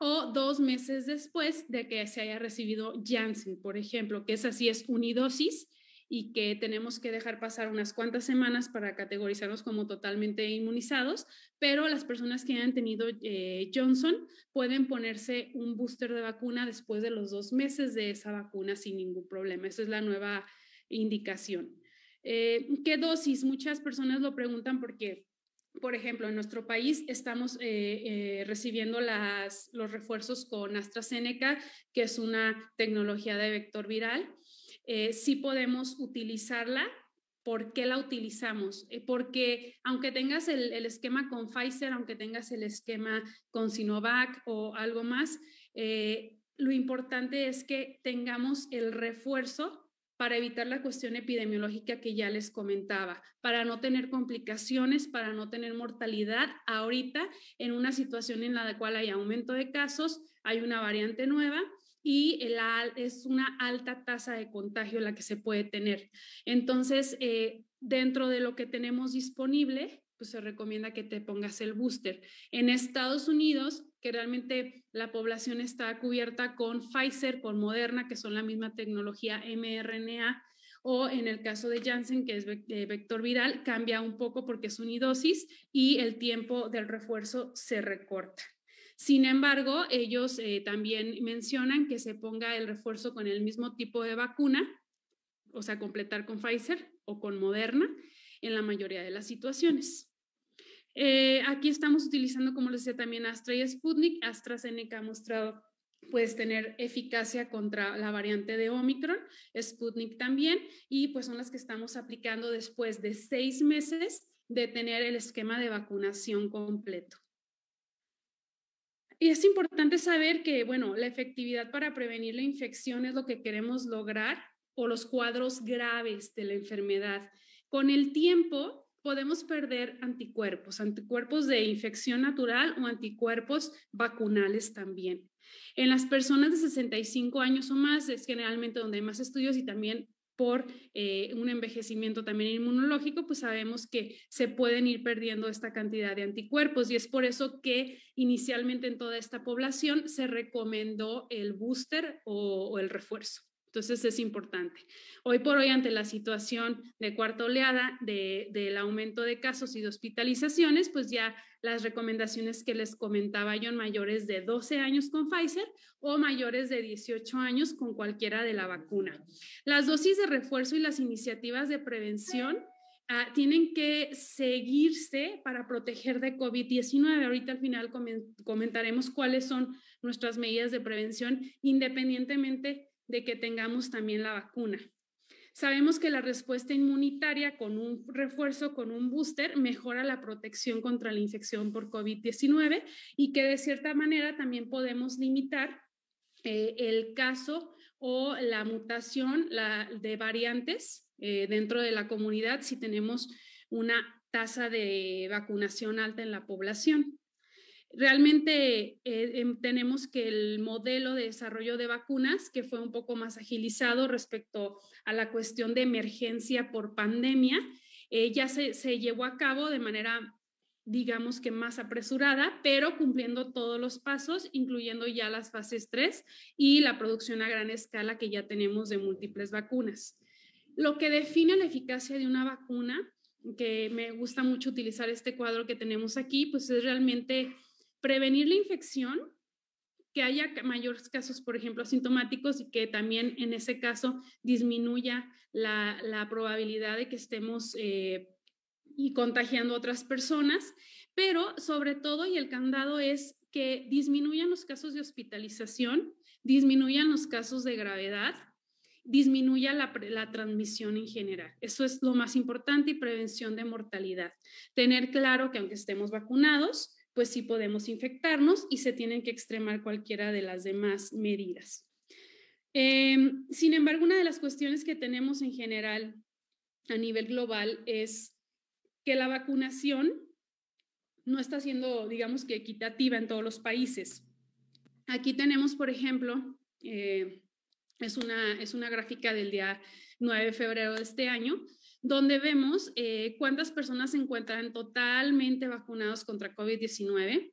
Speaker 2: O dos meses después de que se haya recibido Janssen, por ejemplo, que esa sí es unidosis y que tenemos que dejar pasar unas cuantas semanas para categorizarnos como totalmente inmunizados, pero las personas que hayan tenido eh, Johnson pueden ponerse un booster de vacuna después de los dos meses de esa vacuna sin ningún problema. Esa es la nueva indicación. Eh, ¿Qué dosis? Muchas personas lo preguntan porque, por ejemplo, en nuestro país estamos eh, eh, recibiendo las, los refuerzos con AstraZeneca, que es una tecnología de vector viral. sí podemos utilizarla. ¿Por qué la utilizamos? porque aunque tengas el, el, esquema con Pfizer, aunque tengas el esquema con Sinovac o algo más, lo importante es que tengamos el refuerzo para evitar la cuestión epidemiológica que ya les comentaba, para no tener complicaciones, para no tener mortalidad ahorita en una situación en la cual hay aumento de casos, hay una variante nueva y es una alta tasa de contagio la que se puede tener. Entonces, eh, dentro de lo que tenemos disponible, pues se recomienda que te pongas el booster. En Estados Unidos, que realmente la población está cubierta con Pfizer, con Moderna, que son la misma tecnología mRNA, o en el caso de Janssen, que es vector viral, cambia un poco porque es unidosis y el tiempo del refuerzo se recorta. Sin embargo, ellos eh, también mencionan que se ponga el refuerzo con el mismo tipo de vacuna, o sea, completar con Pfizer o con Moderna en la mayoría de las situaciones. Eh, aquí estamos utilizando, como les decía, también Astra y Sputnik. AstraZeneca ha mostrado puedes tener eficacia contra la variante de Omicron, Sputnik también, y pues son las que estamos aplicando después de seis meses de tener el esquema de vacunación completo. Y es importante saber que, bueno, la efectividad para prevenir la infección es lo que queremos lograr o los cuadros graves de la enfermedad. Con el tiempo podemos perder anticuerpos, anticuerpos de infección natural o anticuerpos vacunales también. En las personas de 65 años o más es generalmente donde hay más estudios y también por eh, un envejecimiento también inmunológico, pues sabemos que se pueden ir perdiendo esta cantidad de anticuerpos y es por eso que inicialmente en toda esta población se recomendó el booster o el refuerzo. Entonces es importante. Hoy por hoy, ante la situación de cuarta oleada del aumento de casos y de hospitalizaciones, pues ya las recomendaciones que les comentaba yo en mayores de 12 años con Pfizer o mayores de 18 años con cualquiera de la vacuna. Las dosis de refuerzo y las iniciativas de prevención ah, tienen que seguirse para proteger de COVID-19. Ahorita al final comentaremos cuáles son nuestras medidas de prevención independientemente de que tengamos también la vacuna. Sabemos que la respuesta inmunitaria con un refuerzo, con un booster, mejora la protección contra la infección por COVID-19 y que de cierta manera también podemos limitar eh, el caso o la mutación de variantes eh, dentro de la comunidad si tenemos una tasa de vacunación alta en la población. Realmente eh, em, tenemos que el modelo de desarrollo de vacunas, que fue un poco más agilizado respecto a la cuestión de emergencia por pandemia, eh, ya se, se llevó a cabo de manera digamos que más apresurada, pero cumpliendo todos los pasos, incluyendo ya las fases 3 y la producción a gran escala que ya tenemos de múltiples vacunas. Lo que define la eficacia de una vacuna, que me gusta mucho utilizar este cuadro que tenemos aquí, pues es realmente prevenir la infección, que haya mayores casos, por ejemplo, asintomáticos y que también en ese caso disminuya la, probabilidad de que estemos eh, y contagiando a otras personas, pero sobre todo, y el candado es que disminuyan los casos de hospitalización, disminuyan los casos de gravedad, disminuya la, la, transmisión en general. Eso es lo más importante y prevención de mortalidad. Tener claro que aunque estemos vacunados, pues sí podemos infectarnos y se tienen que extremar cualquiera de las demás medidas. Em, sin embargo, una de las cuestiones que tenemos en general a nivel global es que la vacunación no está siendo, digamos que, equitativa en todos los países. Aquí tenemos, por ejemplo, eh, es, una, es una gráfica del día 9 de febrero de este año, donde vemos eh, cuántas personas se encuentran totalmente vacunados contra COVID-19,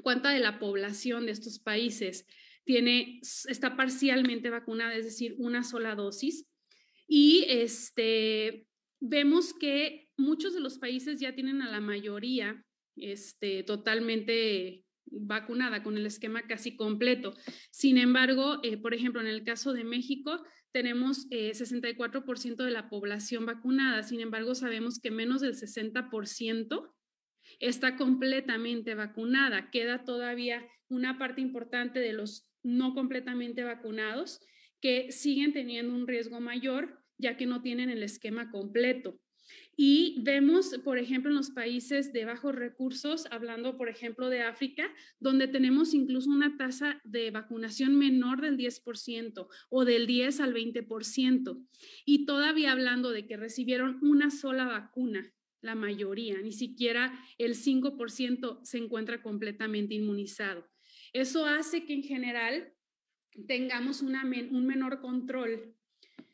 Speaker 2: cuánta de la población de estos países tiene, está parcialmente vacunada, es decir, una sola dosis. Y este, vemos que muchos de los países ya tienen a la mayoría este, totalmente vacunada con el esquema casi completo. Sin embargo, eh, por ejemplo, en el caso de México, tenemos 64% eh, de la población vacunada. Sin embargo, sabemos que menos del 60% está completamente vacunada. Queda todavía una parte importante de los no completamente vacunados que siguen teniendo un riesgo mayor ya que no tienen el esquema completo. Y vemos, por ejemplo, en los países de bajos recursos, hablando, por ejemplo, de África, donde tenemos incluso una tasa de vacunación menor del 10% o del 10 al 20%. Y todavía hablando de que recibieron una sola vacuna, la mayoría, ni siquiera el 5% se encuentra completamente inmunizado. Eso hace que en general tengamos un menor control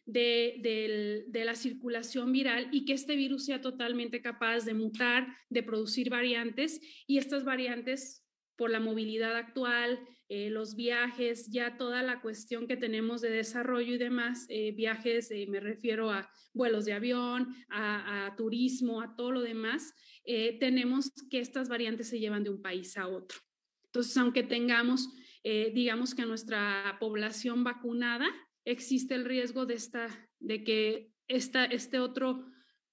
Speaker 2: de, la circulación viral y que este virus sea totalmente capaz de mutar, de producir variantes y estas variantes por la movilidad actual, eh, los viajes, ya toda la cuestión que tenemos de desarrollo y demás, eh, viajes, eh, me refiero a vuelos de avión, a, turismo, a todo lo demás, tenemos que estas variantes se llevan de un país a otro. Entonces, aunque tengamos, digamos que nuestra población vacunada, existe el riesgo de, esta, de que esta, este otro,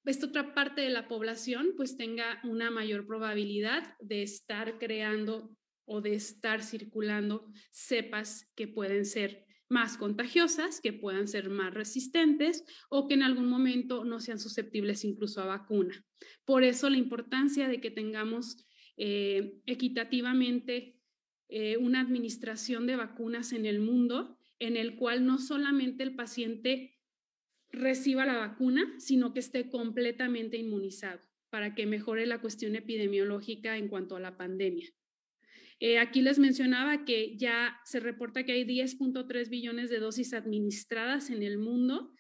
Speaker 2: esta otra parte de la población pues tenga una mayor probabilidad de estar creando o de estar circulando cepas que pueden ser más contagiosas, que puedan ser más resistentes o que en algún momento no sean susceptibles incluso a vacuna. Por eso la importancia de que tengamos eh, equitativamente eh, una administración de vacunas en el mundo en el cual no solamente el paciente reciba la vacuna, sino que esté completamente inmunizado para que mejore la cuestión epidemiológica en cuanto a la pandemia. Eh, aquí les mencionaba que ya se reporta que hay 10.3 billones de dosis administradas en el mundo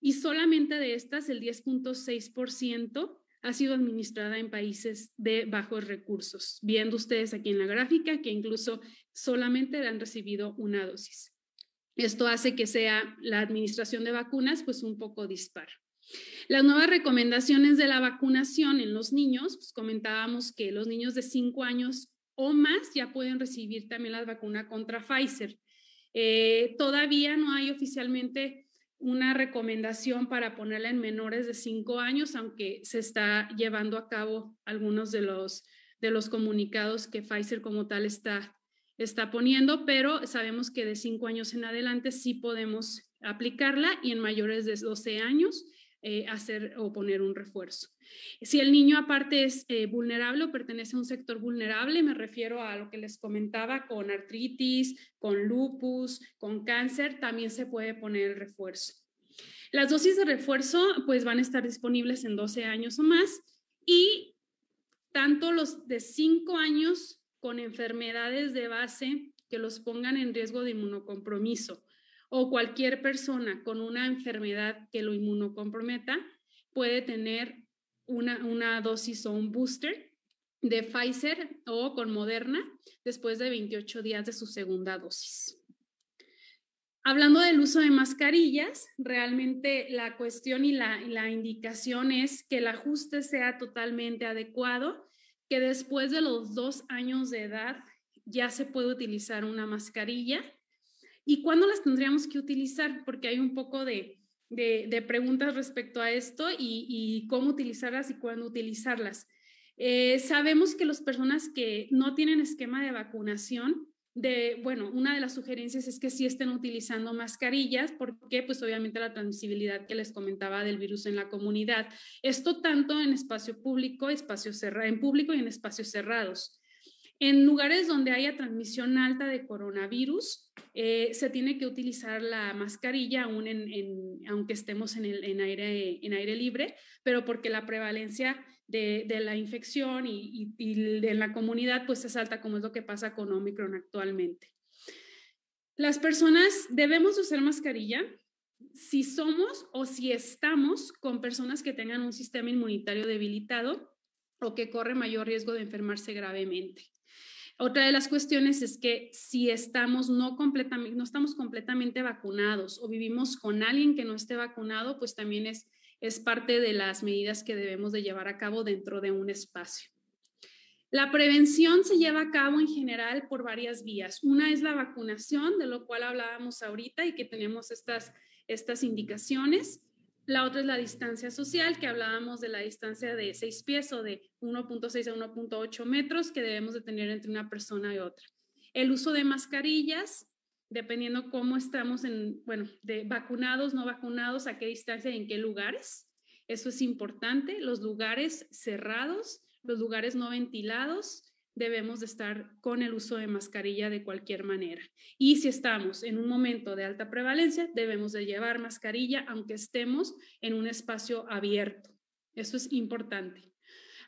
Speaker 2: y solamente de estas el 10.6% ha sido administrada en países de bajos recursos. Viendo ustedes aquí en la gráfica que incluso solamente han recibido una dosis. Esto hace que sea la administración de vacunas pues un poco dispar. Las nuevas recomendaciones de la vacunación en los niños, pues comentábamos que los niños de 5 años o más ya pueden recibir también la vacuna contra Pfizer. Eh, todavía no hay oficialmente una recomendación para ponerla en menores de 5 años, aunque se está llevando a cabo algunos de los, de los comunicados que Pfizer como tal está está poniendo, pero sabemos que de 5 años en adelante sí podemos aplicarla y en mayores de 12 años eh, hacer o poner un refuerzo. Si el niño aparte es eh, vulnerable o pertenece a un sector vulnerable, me refiero a lo que les comentaba con artritis, con lupus, con cáncer, también se puede poner el refuerzo. Las dosis de refuerzo pues van a estar disponibles en 12 años o más y tanto los de 5 años con enfermedades de base que los pongan en riesgo de inmunocompromiso o cualquier persona con una enfermedad que lo inmunocomprometa puede tener una, una dosis o un booster de Pfizer o con Moderna después de 28 días de su segunda dosis. Hablando del uso de mascarillas, realmente la cuestión y la, la, indicación es que el ajuste sea totalmente adecuado, que después de los dos años de edad ya se puede utilizar una mascarilla. ¿Y cuándo las tendríamos que utilizar? Porque hay un poco de, de, preguntas respecto a esto y, cómo utilizarlas y cuándo utilizarlas. Eh, sabemos que las personas que no tienen esquema de vacunación, de, bueno, una de las sugerencias es que sí estén utilizando mascarillas, porque pues obviamente la transmisibilidad que les comentaba del virus en la comunidad. Esto tanto en espacio público, espacio cerrado, en público y en espacios cerrados. En lugares donde haya transmisión alta de coronavirus, eh, se tiene que utilizar la mascarilla, aún en, aunque estemos en, el, en, aire, en aire libre, pero porque la prevalencia de, de la infección y, y, en la comunidad pues es alta, como es lo que pasa con Omicron actualmente. Las personas debemos usar mascarilla si somos o si estamos con personas que tengan un sistema inmunitario debilitado o que corre mayor riesgo de enfermarse gravemente. Otra de las cuestiones es que si estamos no completamente, no estamos completamente vacunados o vivimos con alguien que no esté vacunado, pues también es, es parte de las medidas que debemos de llevar a cabo dentro de un espacio. La prevención se lleva a cabo en general por varias vías. Una es la vacunación, de lo cual hablábamos ahorita y que tenemos estas, estas indicaciones. La otra es la distancia social, que hablábamos de la distancia de 6 pies o de 1.6 a 1.8 metros que debemos de tener entre una persona y otra. El uso de mascarillas, dependiendo cómo estamos en, bueno, de vacunados, no vacunados, a qué distancia y en qué lugares. Eso es importante. Los lugares cerrados, los lugares no ventilados, debemos de estar con el uso de mascarilla de cualquier manera. Y si estamos en un momento de alta prevalencia, debemos de llevar mascarilla aunque estemos en un espacio abierto. Eso es importante.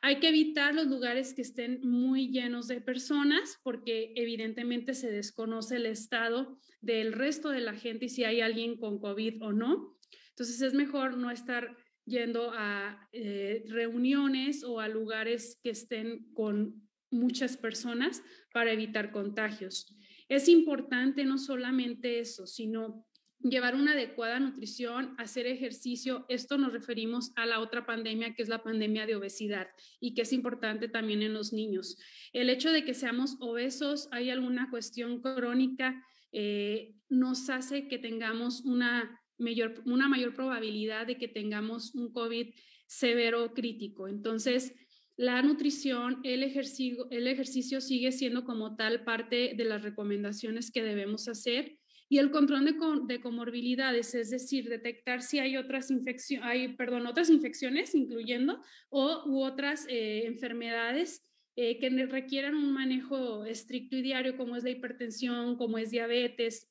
Speaker 2: Hay que evitar los lugares que estén muy llenos de personas porque evidentemente se desconoce el estado del resto de la gente y si hay alguien con COVID o no. Entonces es mejor no estar yendo a eh, reuniones o a lugares que estén con muchas personas para evitar contagios. Es importante no solamente eso, sino llevar una adecuada nutrición, hacer ejercicio. Esto nos referimos a la otra pandemia, que es la pandemia de obesidad y que es importante también en los niños. El hecho de que seamos obesos, hay alguna cuestión crónica, eh, nos hace que tengamos una mayor, una mayor probabilidad de que tengamos un COVID severo crítico. Entonces, la nutrición, el ejercicio, el ejercicio sigue siendo como tal parte de las recomendaciones que debemos hacer y el control de, comorbilidades, es decir, detectar si hay otras infecciones, hay, perdón, otras infecciones, incluyendo, o u otras eh, enfermedades eh, que requieran un manejo estricto y diario, como es la hipertensión, como es diabetes,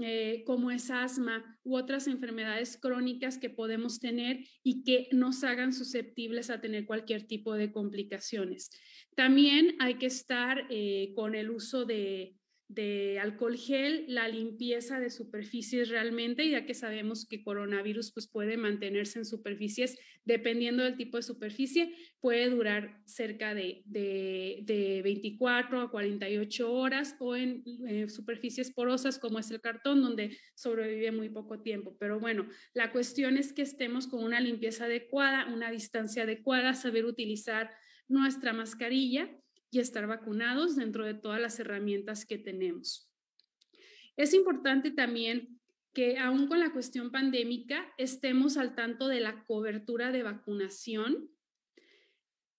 Speaker 2: eh, como es asma u otras enfermedades crónicas que podemos tener y que nos hagan susceptibles a tener cualquier tipo de complicaciones. También hay que estar con el uso de, de alcohol gel, la limpieza de superficies realmente, ya que sabemos que coronavirus pues, puede mantenerse en superficies, dependiendo del tipo de superficie, puede durar cerca de, de, 24 a 48 horas o en eh, superficies porosas como es el cartón, donde sobrevive muy poco tiempo. Pero bueno, la cuestión es que estemos con una limpieza adecuada, una distancia adecuada, saber utilizar nuestra mascarilla y estar vacunados dentro de todas las herramientas que tenemos. Es importante también que aún con la cuestión pandémica estemos al tanto de la cobertura de vacunación,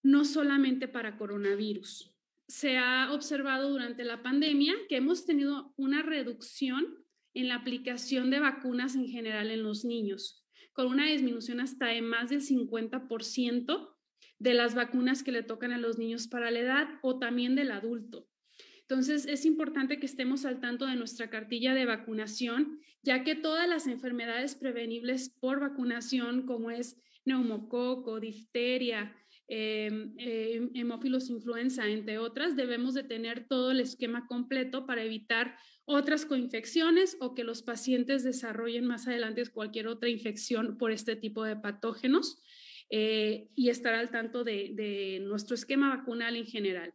Speaker 2: no solamente para coronavirus. Se ha observado durante la pandemia que hemos tenido una reducción en la aplicación de vacunas en general en los niños, con una disminución hasta de más del 50% de las vacunas que le tocan a los niños para la edad o también del adulto. Entonces, es importante que estemos al tanto de nuestra cartilla de vacunación, ya que todas las enfermedades prevenibles por vacunación, como es neumococo, difteria, em, hemófilos influenza, entre otras, debemos de tener todo el esquema completo para evitar otras coinfecciones o que los pacientes desarrollen más adelante cualquier otra infección por este tipo de patógenos eh, y estar al tanto de nuestro esquema vacunal en general.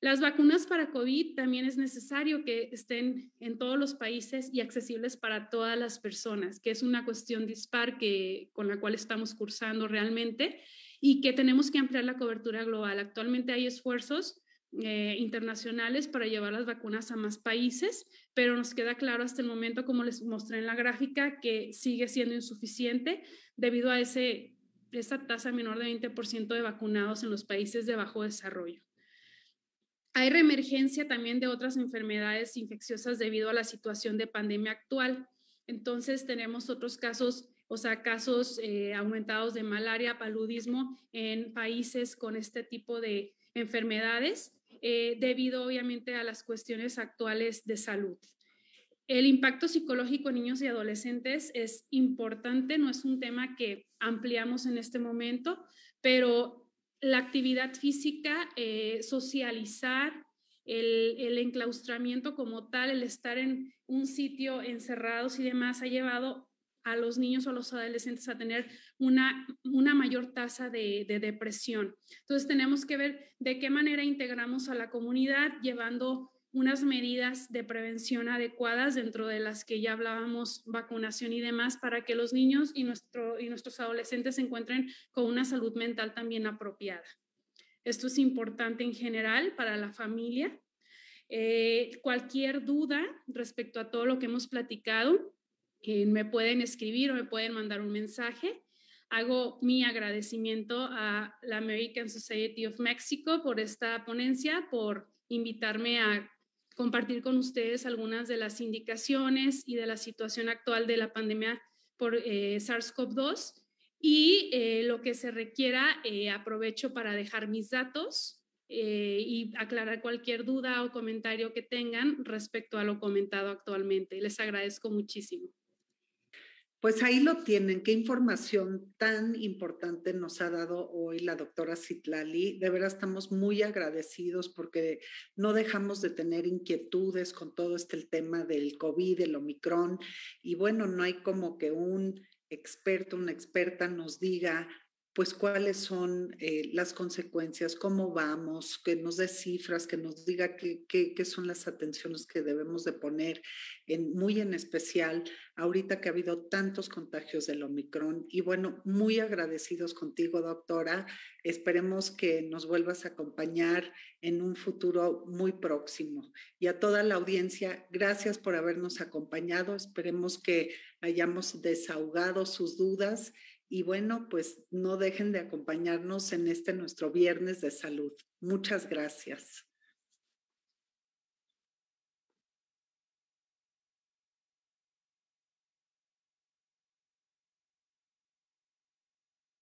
Speaker 2: Las vacunas para COVID también es necesario que estén en todos los países y accesibles para todas las personas, que es una cuestión dispar que, con la cual estamos cursando realmente y que tenemos que ampliar la cobertura global. Actualmente hay esfuerzos eh, internacionales para llevar las vacunas a más países, pero nos queda claro hasta el momento, como les mostré en la gráfica, que sigue siendo insuficiente debido a ese, esa tasa menor de 20% de vacunados en los países de bajo desarrollo. Hay reemergencia también de otras enfermedades infecciosas debido a la situación de pandemia actual. Entonces tenemos otros casos, o sea, casos eh, aumentados de malaria, paludismo en países con este tipo de enfermedades, eh, debido obviamente a las cuestiones actuales de salud. El impacto psicológico en niños y adolescentes es importante, no es un tema que ampliamos en este momento, pero la actividad física, eh, socializar, el, enclaustramiento como tal, el estar en un sitio encerrados y demás, ha llevado a los niños o los adolescentes a tener una, una mayor tasa de, de, depresión. Entonces tenemos que ver de qué manera integramos a la comunidad llevando unas medidas de prevención adecuadas dentro de las que ya hablábamos, vacunación y demás, para que los niños y, nuestro, y nuestros adolescentes se encuentren con una salud mental también apropiada. Esto es importante en general para la familia. Eh, cualquier duda respecto a todo lo que hemos platicado, eh, me pueden escribir o me pueden mandar un mensaje. Hago mi agradecimiento a la American Society of Mexico por esta ponencia, por invitarme a compartir con ustedes algunas de las indicaciones y de la situación actual de la pandemia por eh, SARS-CoV-2 y eh, lo que se requiera, eh, aprovecho para dejar mis datos y aclarar cualquier duda o comentario que tengan respecto a lo comentado actualmente. Les agradezco muchísimo.
Speaker 1: Pues ahí lo tienen. Qué información tan importante nos ha dado hoy la doctora Citlali. De verdad estamos muy agradecidos porque no dejamos de tener inquietudes con todo este tema del COVID, el Omicron. Y bueno, no hay como que un experto, una experta nos diga pues cuáles son eh, las consecuencias, cómo vamos, que nos dé cifras, que nos diga qué, son las atenciones que debemos de poner, en, muy en especial ahorita que ha habido tantos contagios del Omicron. Y bueno, muy agradecidos contigo, doctora. Esperemos que nos vuelvas a acompañar en un futuro muy próximo. Y a toda la audiencia, gracias por habernos acompañado. Esperemos que hayamos desahogado sus dudas y bueno, pues no dejen de acompañarnos en este nuestro viernes de salud. Muchas gracias.